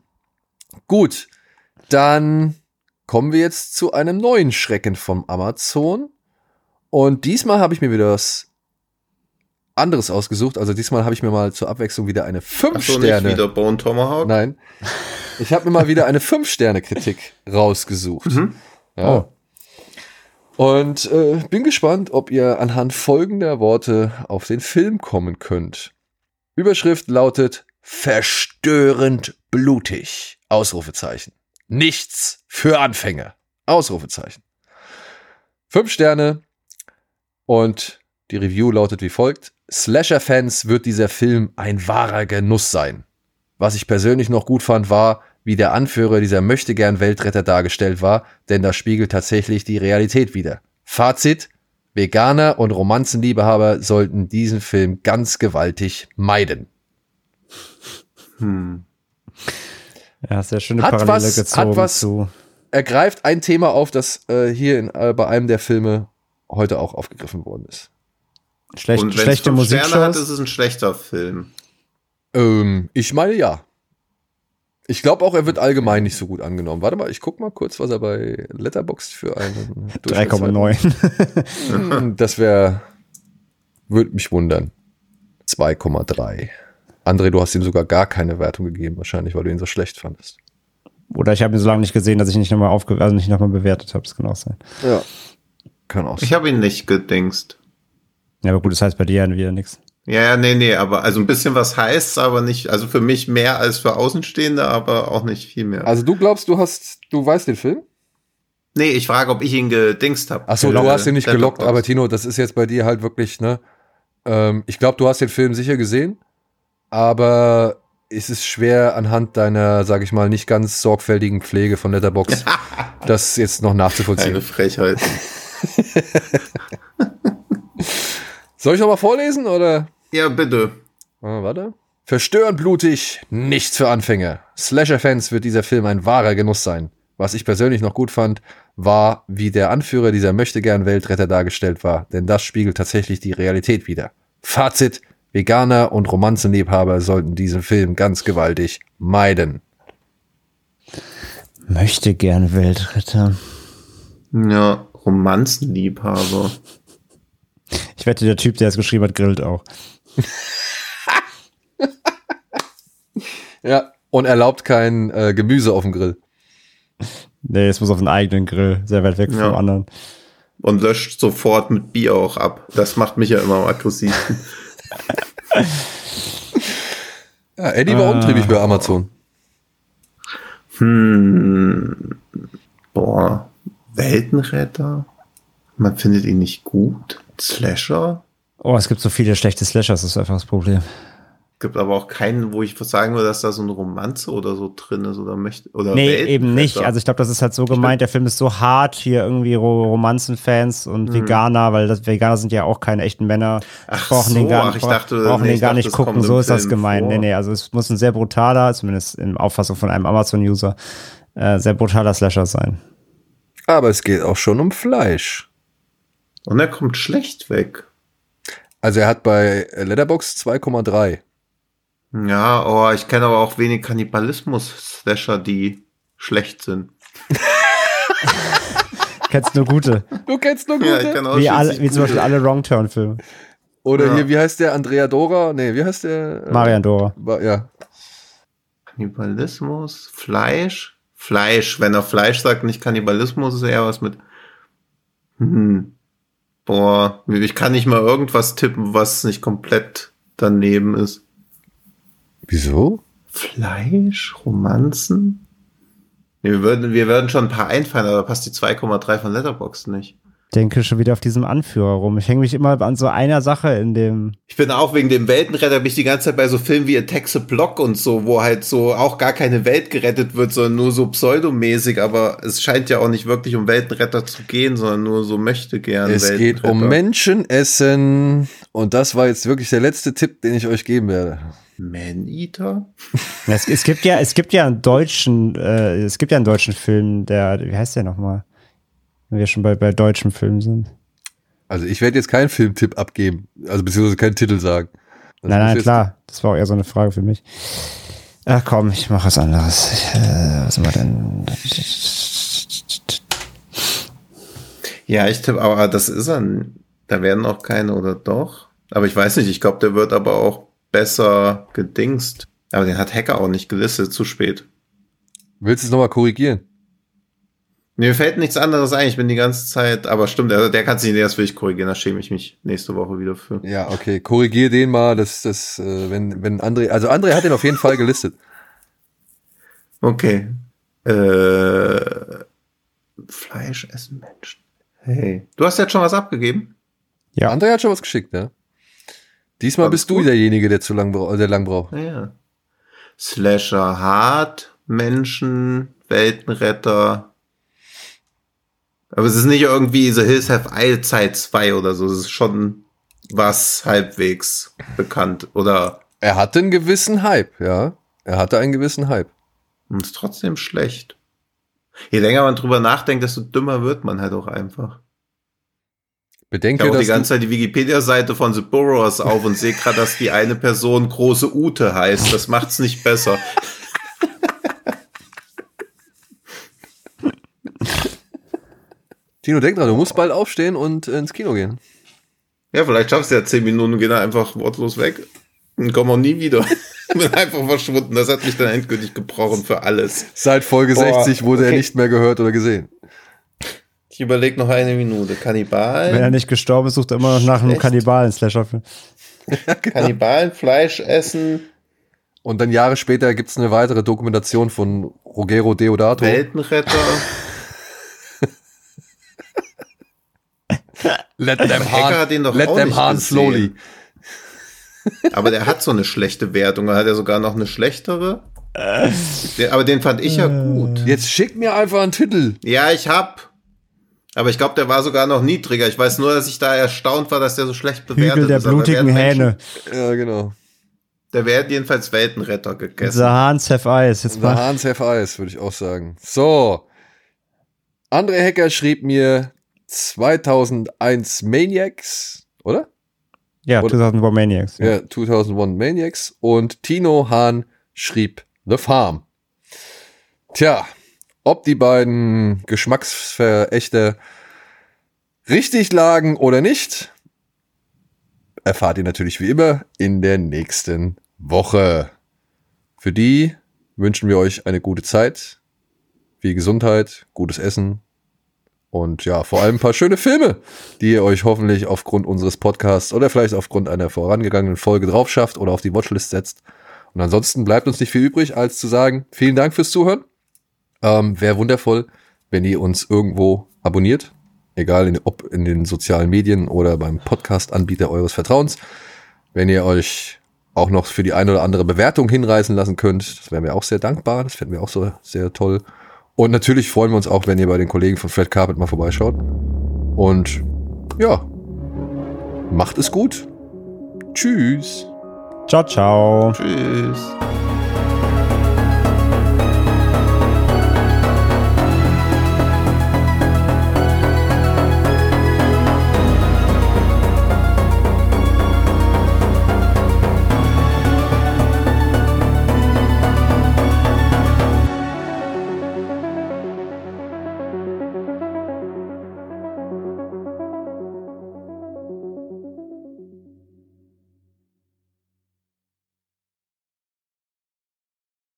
Gut, dann kommen wir jetzt zu einem neuen Schrecken vom Amazon. Und diesmal habe ich mir wieder was anderes ausgesucht. Also diesmal habe ich mir mal zur Abwechslung wieder eine 5 so, Sterne. Nicht wieder Bone Tomahawk? Nein. Ich habe mir mal wieder eine 5 Sterne Kritik rausgesucht. Mhm. Ja. Oh. Und äh, bin gespannt, ob ihr anhand folgender Worte auf den Film kommen könnt. Überschrift lautet verstörend blutig. Ausrufezeichen. Nichts für Anfänger. Ausrufezeichen. Fünf Sterne. Und die Review lautet wie folgt. Slasher-Fans wird dieser Film ein wahrer Genuss sein. Was ich persönlich noch gut fand, war, wie der Anführer dieser möchtegern Weltretter dargestellt war, denn das spiegelt tatsächlich die Realität wider. Fazit, Veganer und Romanzenliebehaber sollten diesen Film ganz gewaltig meiden. Hm. Ja, sehr schöne Hat Parallele was- gezogen hat was- zu. Er greift ein Thema auf, das äh, hier in, äh, bei einem der Filme heute auch aufgegriffen worden ist. Schlecht, Und wenn es schlechte fünf Sterne hat, ist es ein schlechter Film. Ähm, ich meine ja. Ich glaube auch, er wird allgemein nicht so gut angenommen. Warte mal, ich guck mal kurz, was er bei Letterboxd für einen Durchschnittswert- 3,9. Hm, Das wäre, würde mich wundern. 2,3. André, du hast ihm sogar gar keine Wertung gegeben, wahrscheinlich, weil du ihn so schlecht fandest. Oder ich habe ihn so lange nicht gesehen, dass ich nicht nochmal aufge also nicht nochmal bewertet habe. Das kann auch sein. Ja. Kann auch Ich sein. habe ihn nicht gedingst. Ja, aber gut, das heißt bei dir ja wieder nichts. Ja, ja, nee, nee, aber also ein bisschen was heißt, aber nicht, also für mich mehr als für Außenstehende, aber auch nicht viel mehr. Also du glaubst, du hast, du weißt den Film? nee, ich frage, ob ich ihn gedingst habe. Achso, du hast ihn nicht gelockt, aber Tino, das ist jetzt bei dir halt wirklich, ne? Ähm, ich glaube, du hast den Film sicher gesehen, aber es ist schwer anhand deiner, sag ich mal, nicht ganz sorgfältigen Pflege von Letterbox, das jetzt noch Eine nachzuvollziehen. Frechheit. Soll ich noch mal vorlesen oder? Ja, bitte. Ah, warte. Verstörend blutig, nichts für Anfänger. Slasher-Fans wird dieser Film ein wahrer Genuss sein. Was ich persönlich noch gut fand, war, wie der Anführer dieser Möchtegern-Weltretter dargestellt war, denn das spiegelt tatsächlich die Realität wider. Fazit, Veganer und Romanzenliebhaber sollten diesen Film ganz gewaltig meiden. Möchte gern Weltretter. Ja, Romanzenliebhaber. Ich wette, der Typ, der es geschrieben hat, grillt auch. Ja. Und erlaubt kein äh, Gemüse auf dem Grill. Nee, es muss auf den eigenen Grill, sehr weit weg Ja. vom anderen. Und löscht sofort mit Bier auch ab. Das macht mich ja immer aggressiv. Ja, Eddie war Ah. untriebig bei Amazon. Hm. Boah. Weltenretter? Man findet ihn nicht gut. Slasher? Oh, es gibt so viele schlechte Slashers, das ist einfach das Problem. Gibt aber auch keinen, wo ich sagen würde, dass da so eine Romanze oder so drin ist oder möchte. Oder Nee, eben nicht. Also ich glaube, das ist halt so gemeint, der Film ist so hart, hier irgendwie Ro Romanzenfans und Veganer, weil das Veganer sind ja auch keine echten Männer. Ach brauchen den so, gar, ach, ich dachte- brauchen nee, den ich gar dachte, nicht gucken, so ist das gemeint. vor. Nee, nee, also es muss ein sehr brutaler, zumindest in Auffassung von einem Amazon-User, äh, sehr brutaler Slasher sein. Aber es geht auch schon um Fleisch. Und er kommt schlecht weg. Also er hat bei Letterbox 2,3. Ja, oh, ich kenne aber auch wenig Kannibalismus-Slasher, die schlecht sind. Kennst nur gute. Du kennst nur Ja, gute? ich kann auch wie, alle, wie zum Beispiel alle Wrong-Turn-Filme. Oder Ja. hier, wie heißt der? Andrea Dora? Nee, wie heißt der? Äh, Marian Dora. Ja. Kannibalismus, Fleisch, Fleisch. Wenn er Fleisch sagt, nicht Kannibalismus, ist eher was mit. Hm. Boah, ich kann nicht mal irgendwas tippen, was nicht komplett daneben ist. Wieso? Fleisch, Romanzen? Nee, wir würden, wir würden schon ein paar einfallen, aber passt die 2,3 von Letterboxd nicht. Denke schon wieder auf diesem Anführer rum. Ich hänge mich immer an so einer Sache in dem. Ich bin auch wegen dem Weltenretter, bin ich die ganze Zeit bei so Filmen wie Attack the Block und so, wo halt so auch gar keine Welt gerettet wird, sondern nur so pseudomäßig, aber es scheint ja auch nicht wirklich um Weltenretter zu gehen, sondern nur so möchte gern Es geht um Menschenessen. Und das war jetzt wirklich der letzte Tipp, den ich euch geben werde. Man-Eater? Es, es gibt ja, es gibt ja einen deutschen, äh, es gibt ja einen deutschen Film, der, wie heißt der nochmal? Wenn wir schon bei, bei deutschen Filmen sind. Also ich werde jetzt keinen Filmtipp abgeben. Also beziehungsweise keinen Titel sagen. Das nein, nein, klar. Das war auch eher so eine Frage für mich. Ach komm, ich mache was anderes. Ich, äh, was haben wir denn? Ja, ich tippe, aber das ist ein, da werden auch keine oder doch. Aber ich weiß nicht, ich glaube, der wird aber auch besser gedingst. Aber den hat Hacker auch nicht gelistet, zu spät. Willst du es nochmal korrigieren? Mir fällt nichts anderes ein, ich bin die ganze Zeit, aber stimmt, also der kann sich nicht, das will ich korrigieren, da schäme ich mich nächste Woche wieder für. Ja, okay. Korrigier den mal. Das, das, äh, wenn, wenn André, also André hat den auf jeden Fall gelistet. Okay. Äh, Fleisch essen Menschen. Hey. Du hast jetzt schon was abgegeben? Ja. André hat schon was geschickt, ne? Diesmal Alles bist du gut? derjenige, der zu lang, bra- der lang braucht. Ja. Slasher hart, Menschen, Weltenretter. Aber es ist nicht irgendwie The Hills Have Eyes Zeit 2 oder so. Es ist schon was halbwegs bekannt oder Er hatte einen gewissen Hype, ja. Er hatte einen gewissen Hype. Und ist trotzdem schlecht. Je länger man drüber nachdenkt, desto dümmer wird man halt auch einfach. Ich Bedenke, habe auch die ganze Zeit die Wikipedia-Seite von The Burrowers auf und sehe gerade, dass die eine Person große Ute heißt. Das macht's nicht besser. Tino, denk dran, du musst bald aufstehen und ins Kino gehen. Ja, vielleicht schaffst du ja zehn Minuten und gehen dann einfach wortlos weg. Und kommen auch nie wieder. Bin einfach verschwunden. Das hat mich dann endgültig gebrochen für alles. Seit Folge Boah, 60 wurde er okay. nicht mehr gehört oder gesehen. Ich überlege noch eine Minute. Kannibalen. Wenn er nicht gestorben ist, sucht er immer noch nach einem Schlecht. Kannibalen-Slasher. Kannibalen, Fleisch essen, Und dann Jahre später gibt's eine weitere Dokumentation von Ruggero Deodato. Weltenretter. Let them Hacker hat ihn doch let them Han slowly. Aber der hat so eine schlechte Wertung. Da hat er sogar noch eine schlechtere. Aber den fand ich ja gut. Jetzt schick mir einfach einen Titel. Ja, ich hab. Aber ich glaube, der war sogar noch niedriger. Ich weiß nur, dass ich da erstaunt war, dass der so schlecht bewertet Hügel der ist. Aber blutigen Hähne. Ja, genau. Der wird jedenfalls Weltenretter The gegessen. Hans have eyes. Jetzt The mal. Hans have eyes, würde ich auch sagen. So. André Hecker schrieb mir 2001 Maniacs, oder? Ja, Oder- 2001 Maniacs. Ja. Ja, 2001 Maniacs. Und Tino Hahn schrieb The Farm. Tja, ob die beiden Geschmacksverächter richtig lagen oder nicht, erfahrt ihr natürlich wie immer in der nächsten Woche. Für die wünschen wir euch eine gute Zeit, viel Gesundheit, gutes Essen und ja, vor allem ein paar schöne Filme, die ihr euch hoffentlich aufgrund unseres Podcasts oder vielleicht aufgrund einer vorangegangenen Folge drauf schafft oder auf die Watchlist setzt. Und ansonsten bleibt uns nicht viel übrig, als zu sagen, vielen Dank fürs Zuhören. Ähm, Wäre wundervoll, wenn ihr uns irgendwo abonniert, egal in, ob in den sozialen Medien oder beim Podcast-Anbieter eures Vertrauens. Wenn ihr euch auch noch für die eine oder andere Bewertung hinreißen lassen könnt, das wären wir auch sehr dankbar, das fänden wir auch so sehr toll. Und natürlich freuen wir uns auch, wenn ihr bei den Kollegen von Fred Carpet mal vorbeischaut. Und ja, macht es gut. Tschüss. Ciao, ciao. Tschüss.